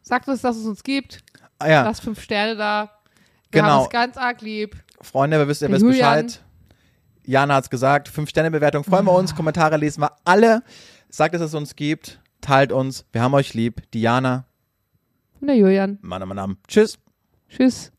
Sagt uns, dass es uns gibt. Ah, ja, Lasst fünf Sterne da. Wir Genau. haben es ganz arg lieb. Freunde, wir wissen, Der wisst. Bescheid. Jana hat's gesagt. Fünf-Sterne-Bewertung freuen wir uns. Kommentare lesen wir alle. Sagt, dass es uns gibt. Teilt uns. Wir haben euch lieb. Diana. Und der Julian. Mann, oh Mann, Mann. Tschüss. Tschüss.